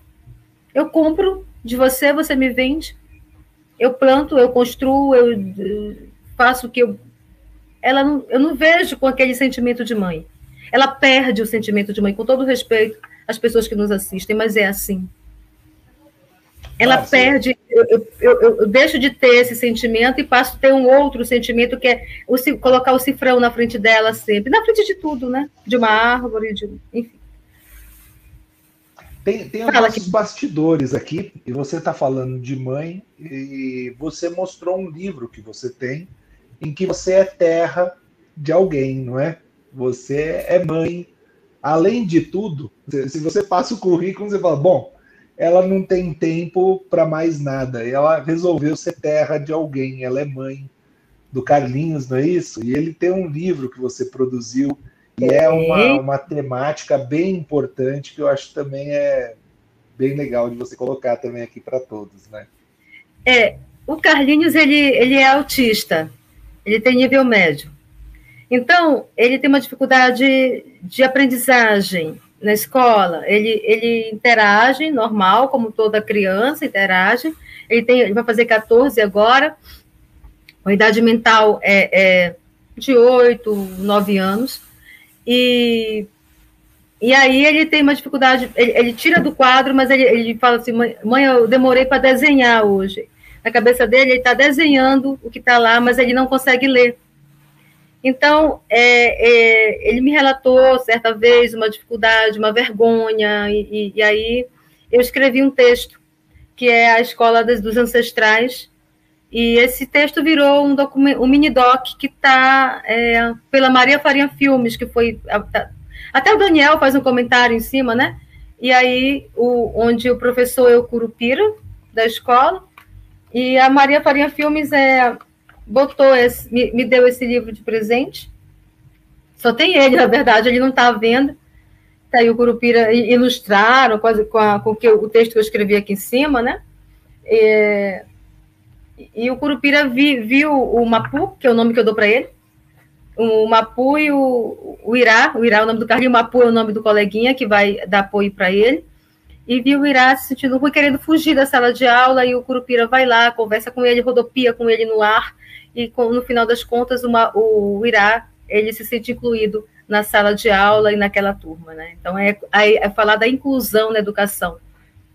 A: Eu compro de você, você me vende. Eu planto, eu construo, eu faço o que eu. Ela não, eu não vejo com aquele sentimento de mãe. Ela perde o sentimento de mãe, com todo respeito às pessoas que nos assistem, mas é assim ela ah, perde, eu, eu, eu, eu, deixo de ter esse sentimento e passo a ter um outro sentimento que é o, colocar o cifrão na frente dela sempre, na frente de tudo, né? De uma árvore, de, enfim.
C: Tem, tem alguns bastidores aqui, e você está falando de mãe, e você mostrou um livro que você tem, em que você é terra de alguém, não é? Você é mãe. Além de tudo, se você passa o currículo, você fala, bom, ela não tem tempo para mais nada. Ela resolveu ser terra de alguém. Ela é mãe do Carlinhos, não é isso? E ele tem um livro que você produziu e é uma, uma temática bem importante que eu acho também é bem legal de você colocar também aqui para todos, né?
A: É, o Carlinhos ele, ele é autista, ele tem nível médio. Então, ele tem uma dificuldade de aprendizagem, na escola, ele, ele interage normal, como toda criança interage. Ele, tem, ele vai fazer 14 agora. A idade mental é, é de 8, 9 anos. E, e aí ele tem uma dificuldade, ele, ele tira do quadro, mas ele, ele fala assim, mãe, eu demorei para desenhar hoje. Na cabeça dele, ele está desenhando o que está lá, mas ele não consegue ler. Então, é, é, ele me relatou certa vez uma dificuldade, uma vergonha, e, e, aí eu escrevi um texto, que é a Escola dos Ancestrais, e esse texto virou um, um mini-doc que está é, pela Maria Farinha Filmes, que foi. Tá, até o Daniel faz um comentário em cima, né? E aí, o, onde o professor é o Curupira, da escola, e a Maria Farinha Filmes é botou esse, me, me, deu esse livro de presente. Só tem ele, na verdade, ele não está à venda. Tá aí o Curupira ilustraram quase com, a, com que, o texto que eu escrevi aqui em cima, né? E, e o Curupira vi, viu o Mapu, que é o nome que eu dou para ele. O Mapu e o, o Irá, o Irá é o nome do Carlinho, o Mapu é o nome do coleguinha que vai dar apoio para ele e viu o Irá se sentindo ruim, querendo fugir da sala de aula, e o Curupira vai lá, conversa com ele, rodopia com ele no ar, e no final das contas uma, o Irá ele se sente incluído na sala de aula e naquela turma, né? Então é, é, é, falar da inclusão na educação,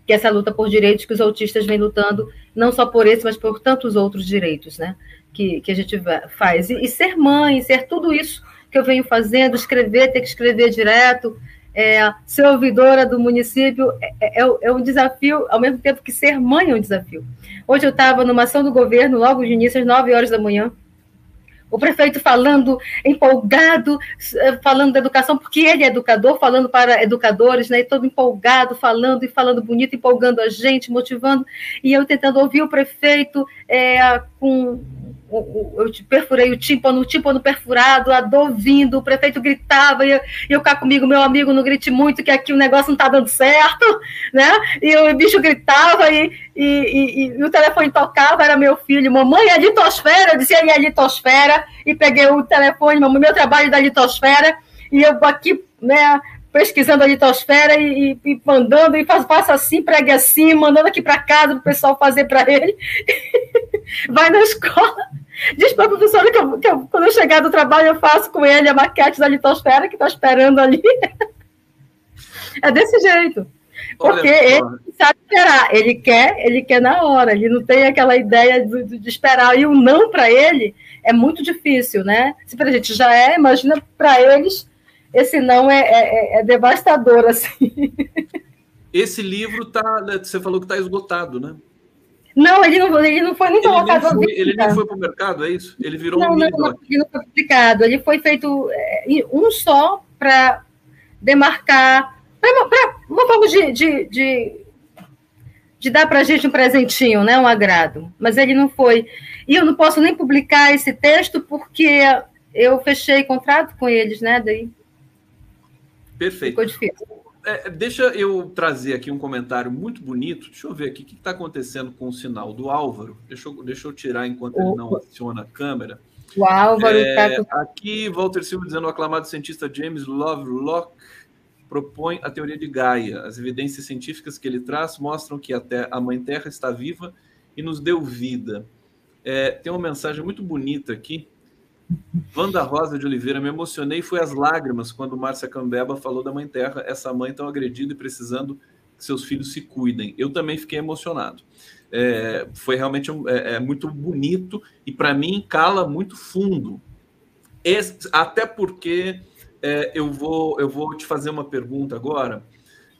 A: que é essa luta por direitos que os autistas vêm lutando não só por esse, mas por tantos outros direitos, né? que, que a gente faz. E, e, ser mãe, ser tudo isso que eu venho fazendo, escrever, ter que escrever direto, é, ser ouvidora do município é, é, é, um desafio, ao mesmo tempo que ser mãe é um desafio. Hoje eu estava numa ação do governo, logo de início, às 9 horas da manhã, o prefeito falando empolgado, eh, falando da educação, porque ele é educador, falando para educadores, né, todo empolgado, falando e falando bonito, empolgando a gente, motivando, e eu tentando ouvir o prefeito é, com eu perfurei o tímpano, o tímpano perfurado, a dor vindo, o prefeito gritava, e eu, eu cá comigo, meu amigo, não grite muito, que aqui o negócio não está dando certo, né? E o bicho gritava, e, e, e, e, o telefone tocava, era meu filho, mamãe, é litosfera, eu disse, é litosfera, e peguei o telefone, meu trabalho é da litosfera, e eu aqui, né, pesquisando a litosfera e, e, mandando, e faz, assim, pregue assim, mandando aqui para casa para o pessoal fazer para ele. Vai na escola, diz para a professora que, eu, que eu, quando eu chegar do trabalho eu faço com ele a maquete da litosfera que está esperando ali. é desse jeito. Porque ele sabe esperar, ele quer, ele quer na hora, ele não tem aquela ideia de, de esperar. E o não para ele é muito difícil, né? Se para a gente já é, imagina para eles esse não é, é, é, é devastador, assim.
B: Esse livro tá, né, você falou que está esgotado, né?
A: Não, ele não, ele não foi nem colocado.
B: Ele, foi, ele nem foi para o mercado, é isso? Ele virou
A: não,
B: um
A: livro. Não, ele não foi publicado. Ele foi feito é, um só para demarcar, para uma forma de, de, de, de dar para a gente um presentinho, né? um agrado. Mas ele não foi. E eu não posso nem publicar esse texto porque eu fechei contrato com eles, né? Daí
B: Perfeito. Ficou difícil. É, deixa eu trazer aqui um comentário muito bonito. Deixa eu ver aqui o que está acontecendo com o sinal do Álvaro. Deixa eu, deixa eu tirar enquanto Opa. ele não aciona a câmera.
A: O Álvaro. É,
B: com... Aqui, Walter Silva dizendo: o aclamado cientista James Lovelock propõe a teoria de Gaia. As evidências científicas que ele traz mostram que até a Mãe Terra está viva e nos deu vida. É, tem uma mensagem muito bonita aqui Wanda Rosa de Oliveira, me emocionei foi às lágrimas quando Márcia Cambeba falou da Mãe Terra, essa mãe tão agredida e precisando que seus filhos se cuidem. Eu também fiquei emocionado. É, foi realmente é, é muito bonito e para mim cala muito fundo. Esse, até porque é, eu, vou, eu vou te fazer uma pergunta agora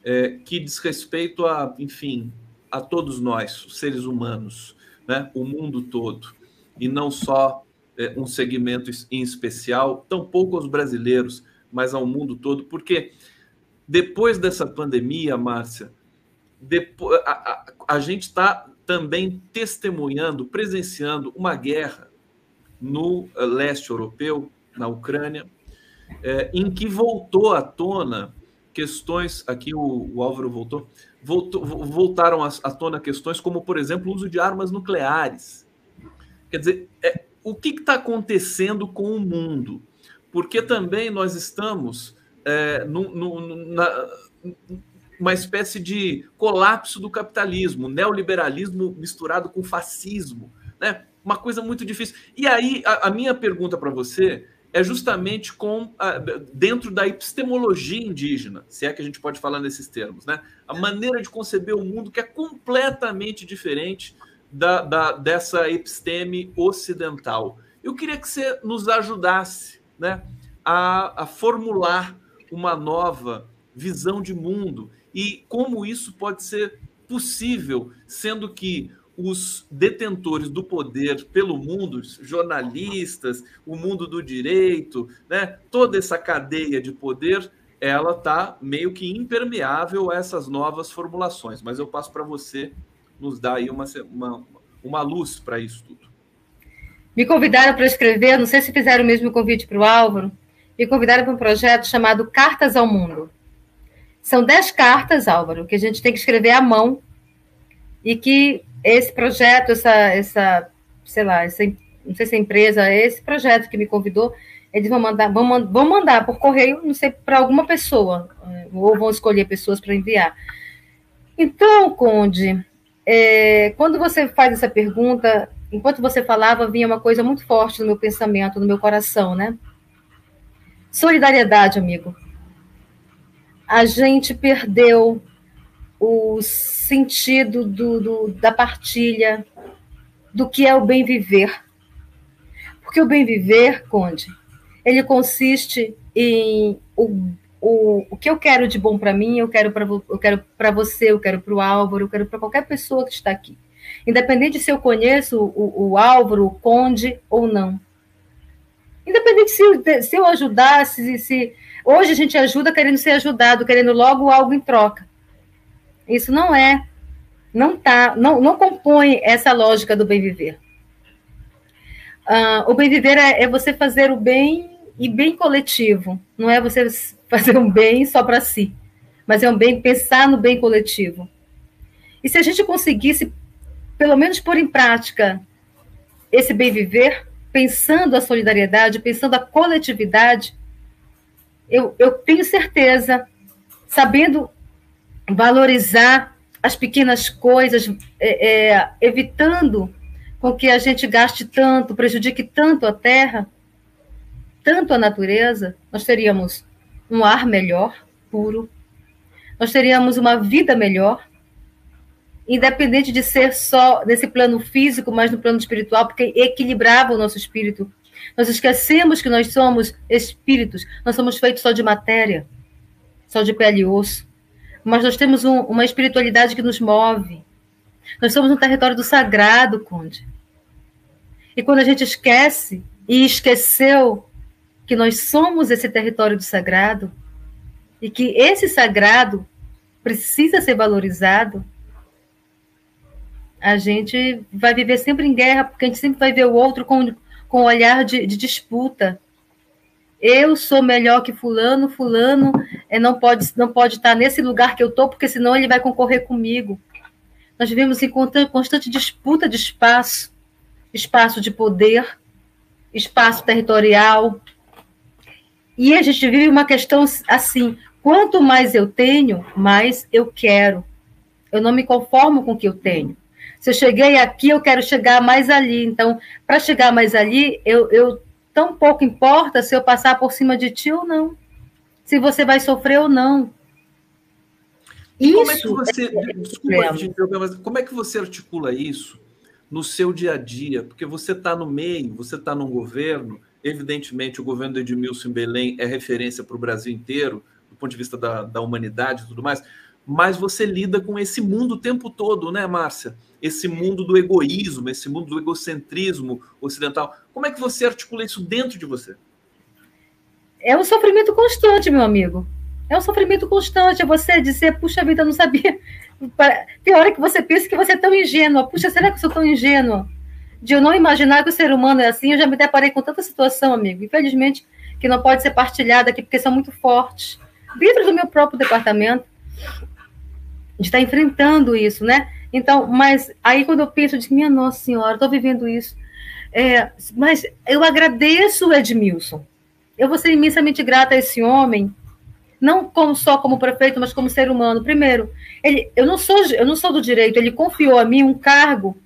B: é, que diz respeito a, enfim, a todos nós, seres humanos, né? o mundo todo, e não só é, um segmento em especial, tampouco aos brasileiros, mas ao mundo todo, porque depois dessa pandemia, Márcia, depois, a, a, a gente está também testemunhando, presenciando uma guerra no eh, leste europeu, na Ucrânia, é, em que voltou à tona questões, aqui o, o Álvaro voltou, voltou voltaram à, à tona questões como, por exemplo, o uso de armas nucleares. Quer dizer, é, o que está acontecendo com o mundo? Porque também nós estamos é, no, no, na, uma espécie de colapso do capitalismo, neoliberalismo misturado com fascismo, né? Uma coisa muito difícil. E aí, a, a minha pergunta para você é justamente com a, dentro da epistemologia indígena, se é que a gente pode falar nesses termos, né? A maneira de conceber o mundo que é completamente diferente da, da, dessa episteme ocidental. Eu queria que você nos ajudasse né, a, a formular uma nova visão de mundo e como isso pode ser possível, sendo que os detentores do poder pelo mundo, jornalistas, o mundo do direito, né, toda essa cadeia de poder, ela está meio que impermeável a essas novas formulações. Mas eu passo para você nos dá aí uma, uma, uma luz para isso tudo.
A: Me convidaram para escrever, não sei se fizeram o mesmo convite para o Álvaro, me convidaram para um projeto chamado Cartas ao Mundo. São dez cartas, Álvaro, que a gente tem que escrever à mão e que esse projeto, essa, essa sei lá, essa, não sei se é empresa, esse projeto que me convidou, eles vão mandar, vão, vão mandar por correio, não sei, para alguma pessoa, ou vão escolher pessoas para enviar. Então, Conde, é, quando você faz essa pergunta, enquanto você falava, vinha uma coisa muito forte no meu pensamento, no meu coração, né? Solidariedade, amigo. A gente perdeu o sentido do, do, da partilha, do que é o bem viver. Porque o bem viver, Conde, ele consiste em o, o, o que eu quero de bom para mim, eu quero para eu quero para você, eu quero para o Álvaro, eu quero para qualquer pessoa que está aqui. Independente se eu conheço o, o Álvaro, o Conde ou não. Independente se, se eu ajudasse, se, se hoje a gente ajuda querendo ser ajudado, querendo logo algo em troca. Isso não é, não tá, não, não compõe essa lógica do bem viver. Uh, o bem viver é, é, você fazer o bem e bem coletivo. Não é você fazer um bem só para si, mas é um bem pensar no bem coletivo. E se a gente conseguisse, pelo menos pôr em prática esse bem viver, pensando a solidariedade, pensando a coletividade, eu, eu tenho certeza, sabendo valorizar as pequenas coisas, é, é, evitando com que a gente gaste tanto, prejudique tanto a terra, tanto a natureza, nós teríamos um ar melhor, puro, nós teríamos uma vida melhor, independente de ser só nesse plano físico, mas no plano espiritual, porque equilibrava o nosso espírito. Nós esquecemos que nós somos espíritos, nós somos feitos só de matéria, só de pele e osso. Mas nós temos um, uma espiritualidade que nos move. Nós somos um território do sagrado, Conde. E quando a gente esquece e esqueceu que nós somos esse território do sagrado e que esse sagrado precisa ser valorizado, a gente vai viver sempre em guerra, porque a gente sempre vai ver o outro com, com olhar de, de disputa. Eu sou melhor que fulano, fulano é, não pode não pode estar nesse lugar que eu estou, porque senão ele vai concorrer comigo. Nós vivemos em constante disputa de espaço, espaço de poder, espaço territorial. E a gente vive uma questão assim: quanto mais eu tenho, mais eu quero. Eu não me conformo com o que eu tenho. Se eu cheguei aqui, eu quero chegar mais ali. Então, para chegar mais ali, eu, eu tão pouco importa se eu passar por cima de ti ou não. Se você vai sofrer ou não.
B: E como é que você, é desculpa, mas como é que você articula isso no seu dia a dia? Porque você está no meio, você está num governo, evidentemente o governo do Edmilson em Belém é referência para o Brasil inteiro, do ponto de vista da, da humanidade e tudo mais, mas você lida com esse mundo o tempo todo, né, Márcia? Esse mundo do egoísmo, esse mundo do egocentrismo ocidental. Como é que você articula isso dentro de você?
A: É um sofrimento constante, meu amigo. É um sofrimento constante. É você dizer, puxa vida, eu não sabia. Tem hora que você pensa que você é tão ingênua. Puxa, será que eu sou tão ingênua? De eu não imaginar que o ser humano é assim. Eu já me deparei com tanta situação, amigo. Infelizmente, que não pode ser partilhada aqui, porque são muito fortes. Dentro do meu próprio departamento, de estar enfrentando isso, né? Então, mas aí quando eu penso, eu digo, minha Nossa Senhora, estou vivendo isso. É, mas eu agradeço o Edmilson. Eu vou ser imensamente grata a esse homem, não como, só como prefeito, mas como ser humano. Primeiro, ele, eu, não sou, eu não sou do direito, ele confiou a mim um cargo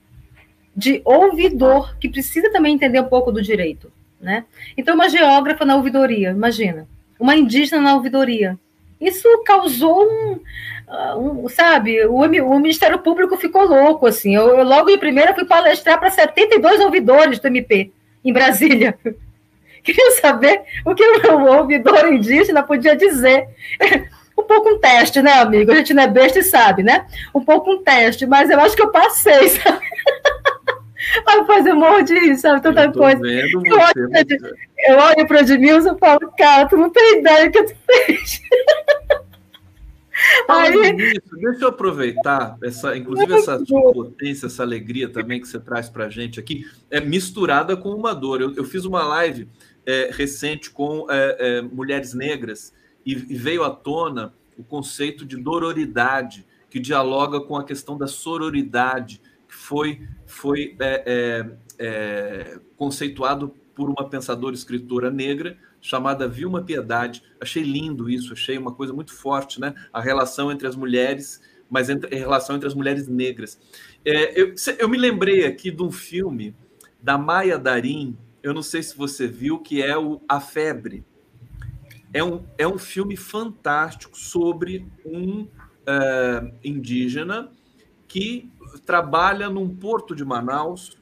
A: de ouvidor, que precisa também entender um pouco do direito. Né? Então, uma geógrafa na ouvidoria, imagina. Uma indígena na ouvidoria. Isso causou um, ah, um, sabe, o, o, Ministério Público ficou louco, assim. Eu, eu logo em primeira fui palestrar para 72 ouvidores do MP em Brasília. Queria saber o que o ouvidor indígena podia dizer. Um pouco um teste, né, amigo? A gente não é besta e sabe, né? Um pouco um teste, mas eu acho que eu passei, sabe? Ai, eu morro de rir, sabe? Tanta coisa. Eu olho, eu olho para o Edmilson e falo, cara, tu não tem ideia do que tu fez.
B: Aí... deixa eu aproveitar, essa, inclusive essa sua potência, essa alegria também que você traz para a gente aqui, é misturada com uma dor. Eu, eu fiz uma live é, recente com é, é, mulheres negras e, e, veio à tona o conceito de dororidade, que dialoga com a questão da sororidade, foi, foi é, é, é, conceituado por uma pensadora escritora negra chamada Vilma Piedade. Achei lindo isso, achei uma coisa muito forte, né? A relação entre as mulheres, mas entre, a relação entre as mulheres negras. É, eu, eu me lembrei aqui de um filme da Maia Darim, eu não sei se você viu, que é o A Febre. É um, é um filme fantástico sobre um uh, indígena que trabalha num porto de Manaus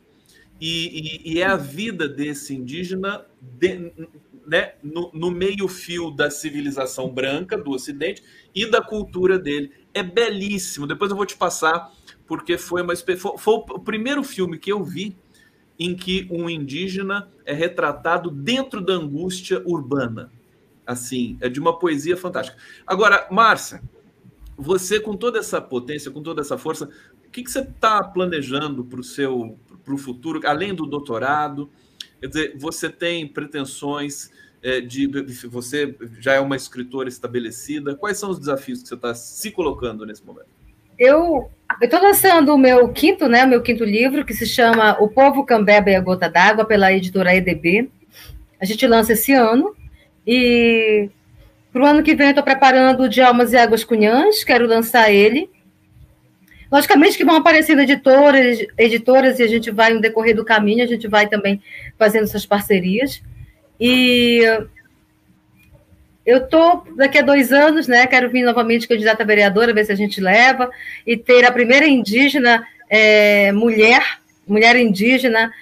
B: e, e, e é a vida desse indígena de, né, no, no meio-fio da civilização branca do Ocidente e da cultura dele. É belíssimo. Depois eu vou te passar, porque foi uma foi, foi o primeiro filme que eu vi em que um indígena é retratado dentro da angústia urbana. Assim, é de uma poesia fantástica. Agora, Márcia, você com toda essa potência, com toda essa força, que, que você está planejando para o seu para o futuro, além do doutorado? Quer dizer, você tem pretensões é, de. Você já é uma escritora estabelecida. Quais são os desafios que você está se colocando nesse momento?
A: Eu estou lançando o meu quinto, né, meu quinto livro, que se chama O Povo Cambeba e a Gota d'Água, pela editora EDB. A gente lança esse ano. E para o ano que vem, estou preparando o de Almas e Águas Cunhãs, quero lançar ele. Logicamente que vão aparecendo editoras, editoras, e a gente vai, no decorrer do caminho, a gente vai também fazendo essas parcerias. E eu estou, daqui a dois anos, né, quero vir novamente candidata vereadora, ver se a gente leva, e ter a primeira indígena é, mulher, mulher indígena,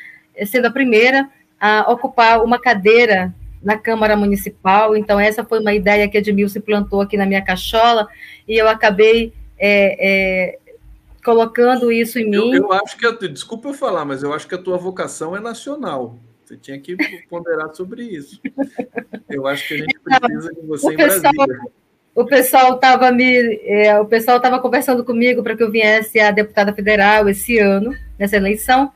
A: sendo a primeira a ocupar uma cadeira na Câmara Municipal. Então, essa foi uma ideia que Edmilson plantou aqui na minha cachola, e eu acabei é, é, colocando isso em mim.
B: Eu, acho que, desculpa eu falar, mas eu acho que a tua vocação é nacional. Você tinha que ponderar sobre isso. Eu acho que a gente precisa de você o em pessoal, Brasília.
A: O pessoal estava me, é, o pessoal estava conversando comigo para que eu viesse a deputada federal esse ano nessa eleição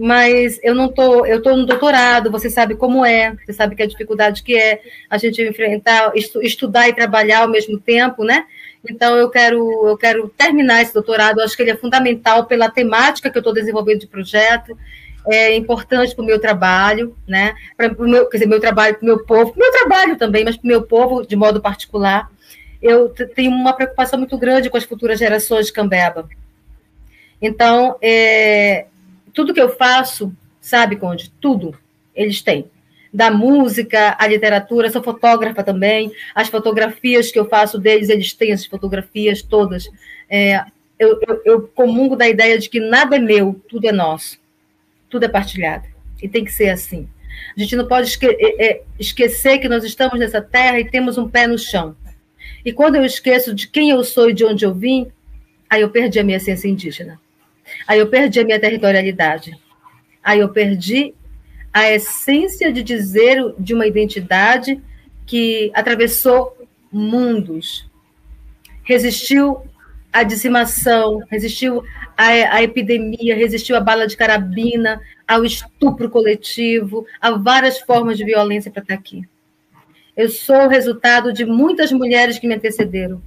A: mas eu não tô, eu estou no doutorado, você sabe como é, você sabe que a dificuldade que é a gente enfrentar, estu, estudar e trabalhar ao mesmo tempo, né? Então eu quero, eu quero terminar esse doutorado, eu acho que ele é fundamental pela temática que eu estou desenvolvendo de projeto, é importante para o meu trabalho, né? Para o meu, quer dizer, meu trabalho para o meu povo, meu trabalho também, mas para o meu povo de modo particular. Eu tenho uma preocupação muito grande com as futuras gerações de Cambeba. Então, é, tudo que eu faço, sabe, Conde? Tudo eles têm. Da música, à literatura, sou fotógrafa também. As fotografias que eu faço deles, eles têm as fotografias todas. É, eu, eu, eu comungo da ideia de que nada é meu, tudo é nosso. Tudo é partilhado. E tem que ser assim. A gente não pode esque é, é, esquecer que nós estamos nessa terra e temos um pé no chão. E quando eu esqueço de quem eu sou e de onde eu vim, aí eu perdi a minha essência indígena. Aí eu perdi a minha territorialidade. Aí eu perdi a essência de dizer de uma identidade que atravessou mundos, resistiu à dizimação, resistiu à, à, epidemia, resistiu à bala de carabina, ao estupro coletivo, a várias formas de violência para estar aqui. Eu sou o resultado de muitas mulheres que me antecederam.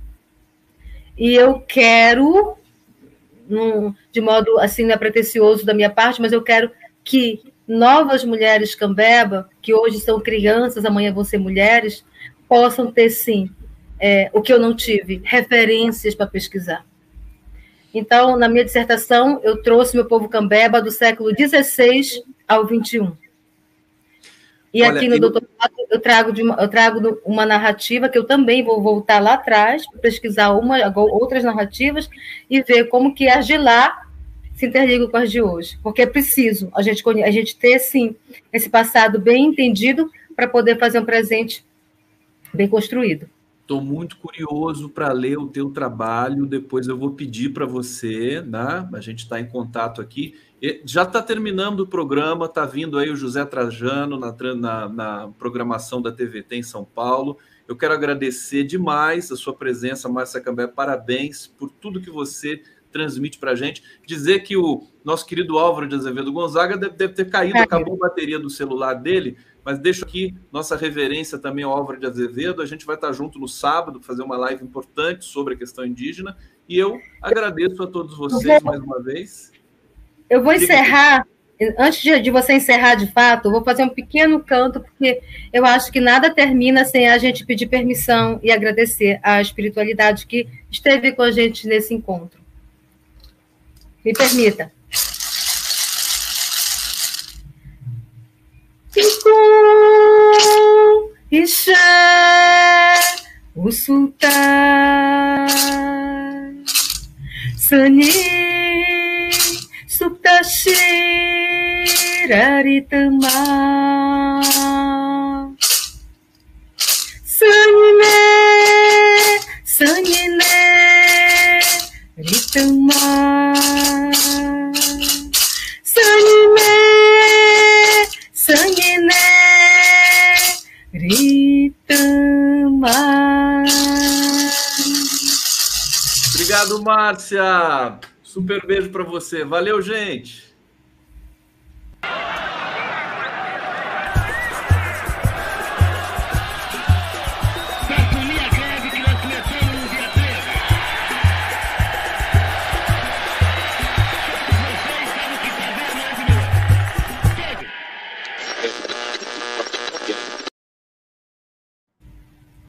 A: E eu quero num, de modo assim, não é pretencioso da minha parte, mas eu quero que novas mulheres cambeba, que hoje são crianças, amanhã vão ser mulheres, possam ter, sim, é, o que eu não tive, referências para pesquisar. Então, na minha dissertação, eu trouxe meu povo cambeba do século XVI ao XXI. E Olha, aqui no eu... doutorado eu trago, uma, eu trago uma narrativa que eu também vou voltar lá atrás, pesquisar uma, outras narrativas e ver como que as de lá se interligam com as de hoje. Porque é preciso a gente, a gente ter, sim, esse passado bem entendido para poder fazer um presente bem construído.
B: Estou muito curioso para ler o teu trabalho. Depois eu vou pedir para você, né? A gente está em contato aqui. Já está terminando o programa, está vindo aí o José Trajano na, na, na, programação da TVT em São Paulo. Eu quero agradecer demais a sua presença, Márcia Cambé. Parabéns por tudo que você transmite para a gente. Dizer que o nosso querido Álvaro de Azevedo Gonzaga deve, deve ter caído, é. acabou a bateria do celular dele, mas deixo aqui nossa reverência também ao Álvaro de Azevedo. A gente vai estar junto no sábado, fazer uma live importante sobre a questão indígena. E eu agradeço a todos vocês mais uma vez.
A: Eu vou encerrar, antes de, você encerrar de fato, eu vou fazer um pequeno canto, porque eu acho que nada termina sem a gente pedir permissão e agradecer a espiritualidade que esteve com a gente nesse encontro. Me permita. Ficou Ixé, o sultão, Sani, Suktashi Raritama. Sanine, Sanine, Ritama. Sanine, Sanine, Ritama.
B: Obrigado, Márcia. Super beijo para você. Valeu, gente.